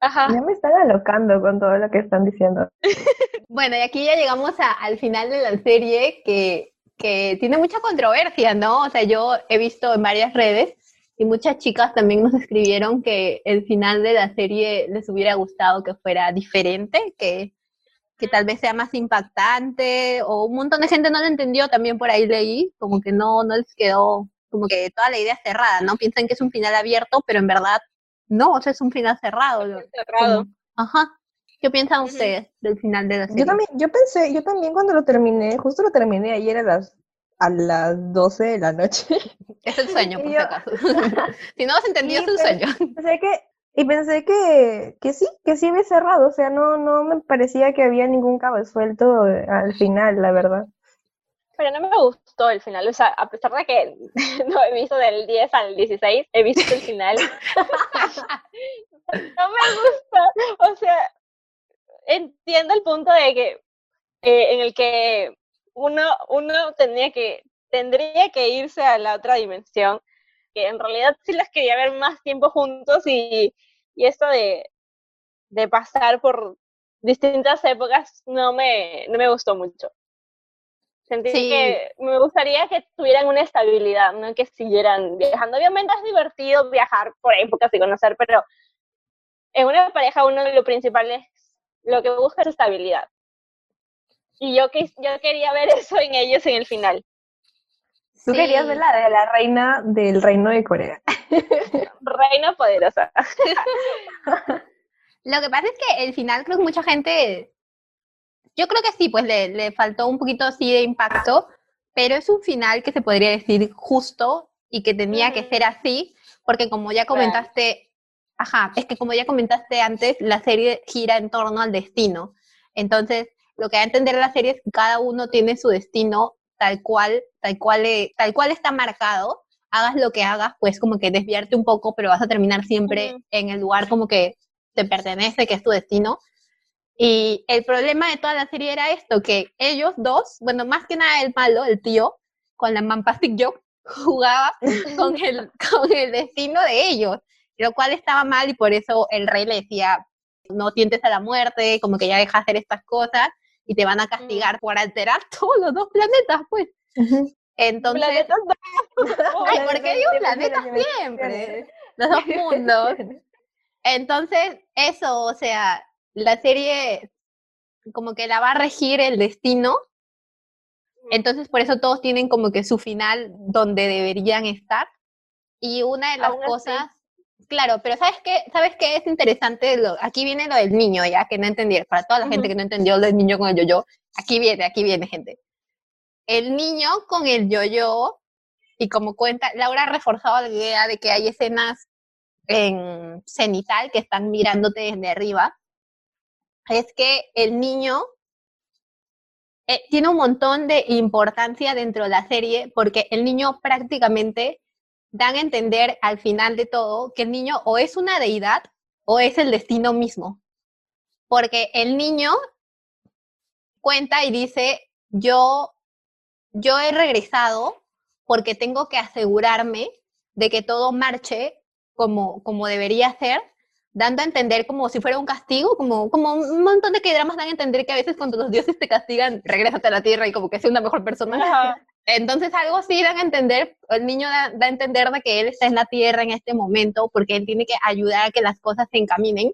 Ajá. Ya me están alocando con todo lo que están diciendo. Bueno, y aquí ya llegamos a- al final de la serie que, que tiene mucha controversia, ¿no? O sea, yo he visto en varias redes y muchas chicas también nos escribieron que el final de la serie les hubiera gustado que fuera diferente, que, que tal vez sea más impactante, o un montón de gente no lo entendió, también por ahí leí, como que no, no les quedó, como que toda la idea cerrada, ¿no? Piensan que es un final abierto, pero en verdad no, o sea, es un final cerrado. lo- Cerrado. como- Ajá. ¿Qué piensan Ujú. ustedes del final de la serie? Yo también, yo pensé, yo también cuando lo terminé, justo lo terminé ayer a las, a las 12 de la noche. Es el sueño, por Y si yo- acaso. si no has entendido, Sí, es un sueño. Pensé que, y pensé que, que sí, que sí había cerrado, o sea, no, no me parecía que había ningún cabo suelto eh, al final, la verdad. Pero no me gustó el final, o sea, a pesar de que no he visto del 10 al 16, he visto el final. no me gusta, o sea, entiendo el punto de que eh, en el que uno, uno tendría que, tendría que irse a la otra dimensión, que en realidad sí las quería ver más tiempo juntos y, y esto de, de pasar por distintas épocas no me, no me gustó mucho. Sentí Sí. que me gustaría que tuvieran una estabilidad, no que siguieran viajando. Obviamente es divertido viajar por épocas y conocer, pero en una pareja uno de lo principal es lo que busca es estabilidad. Y yo, quis- yo quería ver eso en ellos en el final. Tú querías Sí. ver la de la reina del reino de Corea. Reina poderosa. Lo que pasa es que el final creo que mucha gente, yo creo que sí, pues le, le faltó un poquito así de impacto, pero es un final que se podría decir justo y que tenía que Ujú. ser así, porque como ya Claro. comentaste, ajá, es que como ya comentaste antes, la serie gira en torno al destino. Entonces, lo que da a entender la serie es que cada uno tiene su destino tal cual, tal cual, eh, tal cual está marcado. Hagas lo que hagas, pues como que desviarte un poco, pero vas a terminar siempre en el lugar como que te pertenece, que es tu destino. Y el problema de toda la serie era esto, que ellos dos, bueno, más que nada el malo, el tío, con la Mampastic Job, jugaba con el, con el destino de ellos, lo cual estaba mal y por eso el rey le decía, no tientes a la muerte, como que ya deja hacer estas cosas y te van a castigar por alterar todos los dos planetas, pues. Entonces, Planetas ay, ¿por qué digo planetas siempre? los dos mundos. Entonces, eso, o sea, la serie como que la va a regir el destino. Entonces, por eso todos tienen como que su final donde deberían estar. Y una de las Aún así. Claro, pero ¿sabes qué? ¿Sabes qué es interesante? Lo- aquí viene lo del niño, ya que no entendieron. Para toda la gente que no entendió lo del niño con el yo-yo, aquí viene, aquí viene, gente. El niño con el yo-yo, y como cuenta, Laura ha reforzado la idea de que hay escenas en cenital que están mirándote desde arriba, es que el niño eh, tiene un montón de importancia dentro de la serie porque el niño prácticamente dan a entender al final de todo que el niño o es una deidad o es el destino mismo. Porque el niño cuenta y dice, yo, yo he regresado porque tengo que asegurarme de que todo marche como, como debería ser, dando a entender como si fuera un castigo, como, como un montón de que dramas dan a entender que a veces cuando los dioses te castigan, regrésate a la tierra y como que sea una mejor persona. Entonces algo así dan a entender, el niño da, da a entender de que él está en la tierra en este momento porque él tiene que ayudar a que las cosas se encaminen.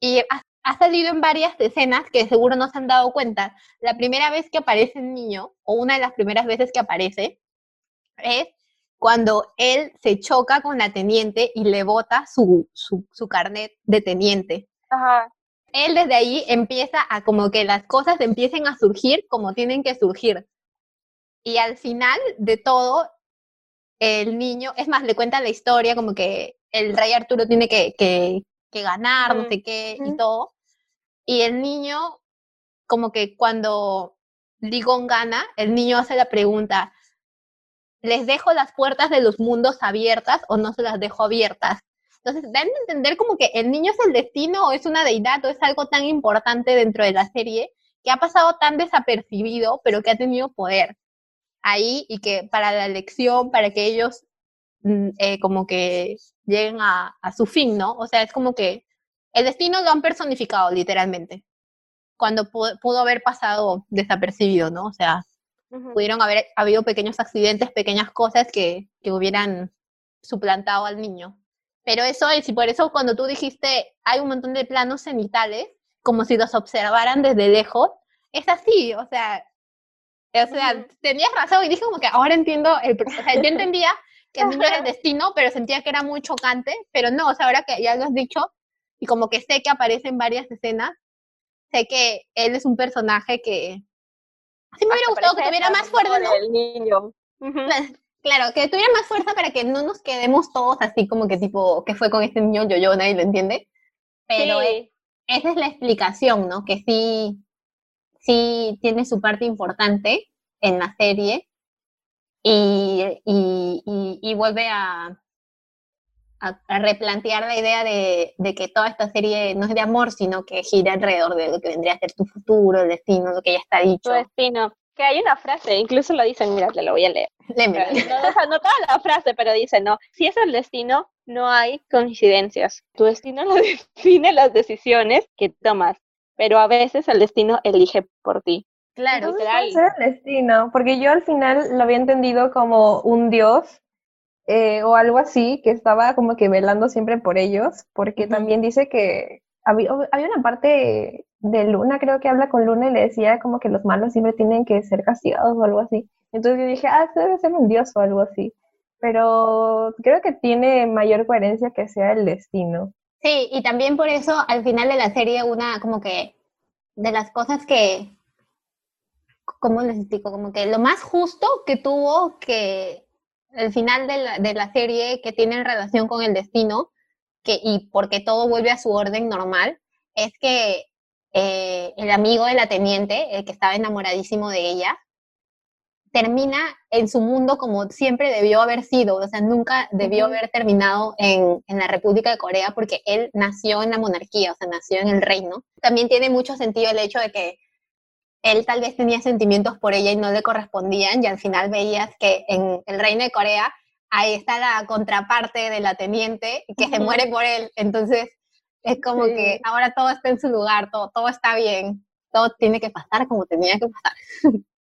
Y ha, ha salido en varias escenas que seguro no se han dado cuenta. La primera vez que aparece el niño, o una de las primeras veces que aparece, es cuando él se choca con la teniente y le bota su, su, su carnet de teniente Ajá. él desde ahí empieza a como que las cosas empiecen a surgir como tienen que surgir. Y al final de todo, el niño, es más, le cuenta la historia como que el rey Arturo tiene que, que, que ganar, no Mm. sé qué, y todo. Y el niño, como que cuando Ligon gana, el niño hace la pregunta, ¿les dejo las puertas de los mundos abiertas o no se las dejo abiertas? Entonces, dan a entender como que el niño es el destino o es una deidad o es algo tan importante dentro de la serie que ha pasado tan desapercibido, pero que ha tenido poder ahí y que para la elección, para que ellos mm, eh, como que lleguen a, a su fin, ¿no? O sea, es como que el destino lo han personificado literalmente, cuando pudo, pudo haber pasado desapercibido, ¿no? O sea, Ujú. pudieron haber habido pequeños accidentes, pequeñas cosas que, que hubieran suplantado al niño. Pero eso es, y por eso cuando tú dijiste, hay un montón de planos cenitales, como si los observaran desde lejos, es así, o sea, o sea, tenías razón y dije como que ahora entiendo, el, o sea, yo entendía que el niño era el destino, pero sentía que era muy chocante, pero no, o sea, ahora que ya lo has dicho, y como que sé que aparece en varias escenas, sé que él es un personaje que... Sí me hubiera Hasta gustado que tuviera más fuerza, ¿no? del niño. Ujú. Claro, que tuviera más fuerza para que no nos quedemos todos así como que tipo, ¿qué fue con este niño yo, yo, nadie lo entiende? Pero Sí. esa es la explicación, ¿no? Que sí, sí tiene su parte importante en la serie y, y, y, y vuelve a, a, a replantear la idea de, de que toda esta serie no es de amor, sino que gira alrededor de lo que vendría a ser tu futuro, el destino, lo que ya está dicho. Tu destino. Que hay una frase, incluso lo dicen, mira, te lo voy a leer. No, o sea, no toda la frase, pero dice, no, si es el destino, no hay coincidencias. Tu destino lo define las decisiones que tomas, pero a veces el destino elige por ti. Claro, literal. puede ser el destino, porque yo al final lo había entendido como un dios eh, o algo así, que estaba como que velando siempre por ellos, porque también dice que había, había una parte de Luna, creo que habla con Luna y le decía como que los malos siempre tienen que ser castigados o algo así. Entonces yo dije, ah, debe ser un dios o algo así. Pero creo que tiene mayor coherencia que sea el destino. Sí, y también por eso al final de la serie una como que de las cosas que, ¿cómo les explico? Como que lo más justo que tuvo que el final de la, de la serie que tiene relación con el destino que, y porque todo vuelve a su orden normal, es que eh, el amigo de la teniente, el que estaba enamoradísimo de ella, termina en su mundo como siempre debió haber sido, o sea, nunca debió haber terminado en, en la República de Corea porque él nació en la monarquía, o sea, nació en el reino. También tiene mucho sentido el hecho de que él tal vez tenía sentimientos por ella y no le correspondían y al final veías que en el reino de Corea ahí está la contraparte de la teniente que se muere por él, entonces es como Sí. que ahora todo está en su lugar, todo, todo está bien, todo tiene que pasar como tenía que pasar.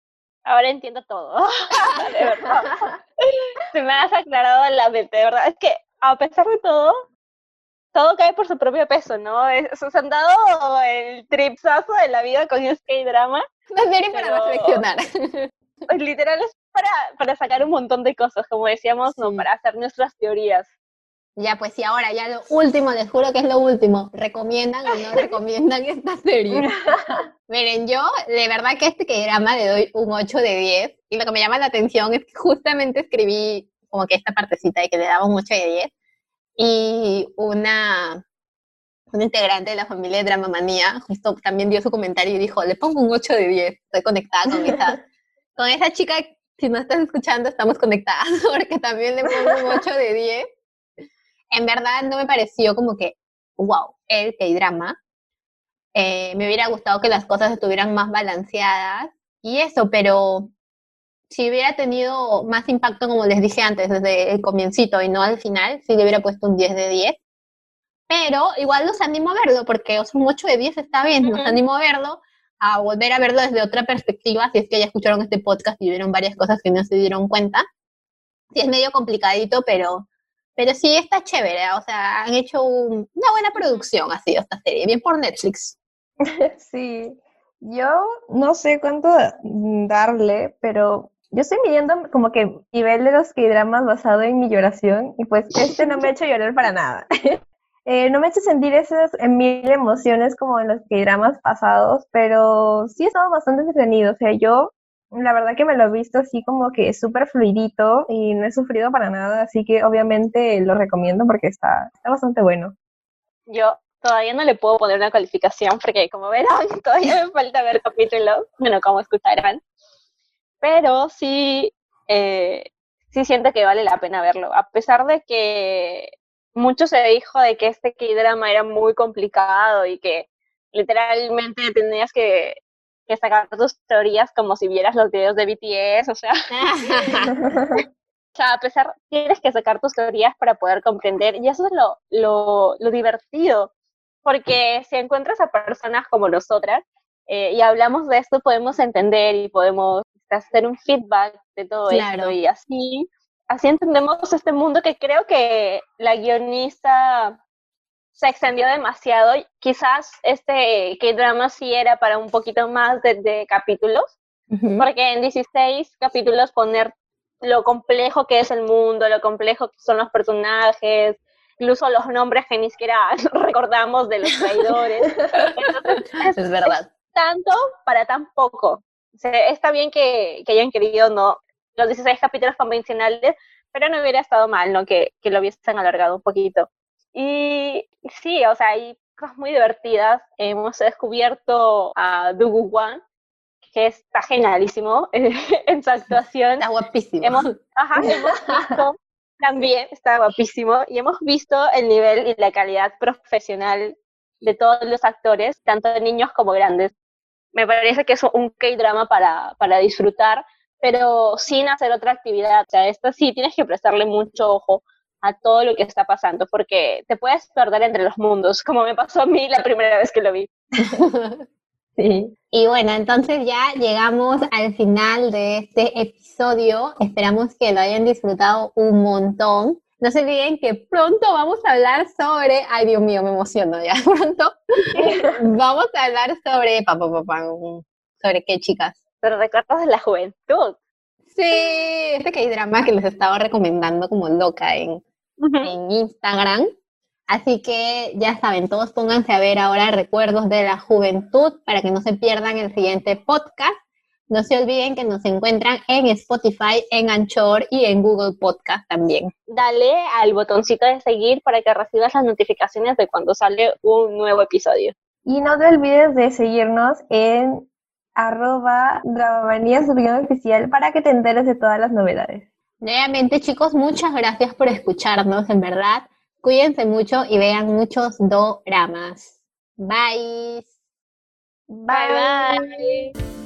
Ahora entiendo todo. de verdad. Se me has aclarado la mente, de verdad. Es que a pesar de todo, todo cae por su propio peso, ¿no? Es- se han dado el tripsazo de la vida con este drama. Una serie para Pero- reflexionar. Pues literal es para, para sacar un montón de cosas, como decíamos, ¿no? Para hacer nuestras teorías. Ya, pues sí, ahora ya lo último, les juro que es lo último. ¿Recomiendan o no recomiendan esta serie? Miren, yo de verdad que este que drama le doy un 8 de 10. Y lo que me llama la atención es que justamente escribí como que esta partecita de que le daba un 8 de 10. Y una, una integrante de la familia de Dramamanía justo también dio su comentario y dijo, le pongo un 8 de 10. Estoy conectada con esa, con esa chica. Si no estás escuchando, estamos conectadas porque también le pongo un 8 de 10 en verdad no me pareció como que, wow, el K-drama. Eh, me hubiera gustado que las cosas estuvieran más balanceadas y eso, pero si hubiera tenido más impacto, como les dije antes, desde el comiencito y no al final, sí le hubiera puesto un 10 de 10. Pero igual los animo a verlo, porque o sea, un 8 de 10 está bien, los Ujú. animo a verlo, a volver a verlo desde otra perspectiva, si es que ya escucharon este podcast y vieron varias cosas que no se dieron cuenta. Sí, es medio complicadito, pero pero sí está chévere, o sea, han hecho un- una buena producción, ha sido esta serie, bien por Netflix. Sí, yo no sé cuánto darle, pero yo estoy midiendo como que nivel de los K-dramas basado en mi lloración y pues este no me ha hecho llorar para nada. Eh, no me ha hecho sentir esas mil emociones como en los K-dramas pasados, pero sí he estado bastante entretenido. O sea, yo la verdad que me lo he visto así como que súper fluidito y no he sufrido para nada, así que obviamente lo recomiendo porque está, bastante bueno. Yo todavía no le puedo poner una calificación porque, como verán, todavía me falta ver capítulos, bueno, como escucharán. Pero sí, eh, sí siento que vale la pena verlo, a pesar de que mucho se dijo de que este K-drama era muy complicado y que literalmente tenías que, que sacar tus teorías como si vieras los videos de BTS, o sea, o sea, a pesar, tienes que sacar tus teorías para poder comprender, y eso es lo, lo, lo divertido, porque si encuentras a personas como nosotras eh, y hablamos de esto, podemos entender y podemos hacer un feedback de todo Claro. esto, y así, así entendemos este mundo que creo que la guionista se extendió demasiado, quizás este K-drama sí era para un poquito más de, de capítulos, porque en 16 capítulos poner lo complejo que es el mundo, lo complejo que son los personajes, incluso los nombres que ni siquiera recordamos de los traidores. Entonces, es verdad. tanto para tan poco. O sea, está bien que, que hayan querido no los 16 capítulos convencionales, pero no hubiera estado mal, ¿no? Que, que lo hubiesen alargado un poquito. Y sí, o sea, hay cosas muy divertidas. Hemos descubierto a Dugu Wan, que está genialísimo en su actuación. Está guapísimo. Hemos, ajá, hemos visto también, está guapísimo, y hemos visto el nivel y la calidad profesional de todos los actores, tanto de niños como grandes. Me parece que es un K-drama para, para disfrutar, pero sin hacer otra actividad. O sea, esto sí tienes que prestarle mucho ojo a todo lo que está pasando, porque te puedes perder entre los mundos, como me pasó a mí la primera vez que lo vi. Sí. Y bueno, entonces ya llegamos al final de este episodio. Esperamos que lo hayan disfrutado un montón. No se olviden que pronto vamos a hablar sobre, ay Dios mío, me emociono ya, pronto vamos a hablar sobre, pa, pa, pa, pa, sobre qué chicas. Pero recuerdos de la juventud. Sí, este que hay drama que les estaba recomendando como loca en, en Instagram. Así que ya saben, todos pónganse a ver ahora recuerdos de la juventud para que no se pierdan el siguiente podcast. No se olviden que nos encuentran en Spotify, en Anchor y en Google Podcast también. Dale al botoncito de seguir para que recibas las notificaciones de cuando sale un nuevo episodio. Y no te olvides de seguirnos en arroba oficial para que te enteres de todas las novedades. Nuevamente, chicos, muchas gracias por escucharnos, en verdad. Cuídense mucho y vean muchos doramas. Bye. Bye bye.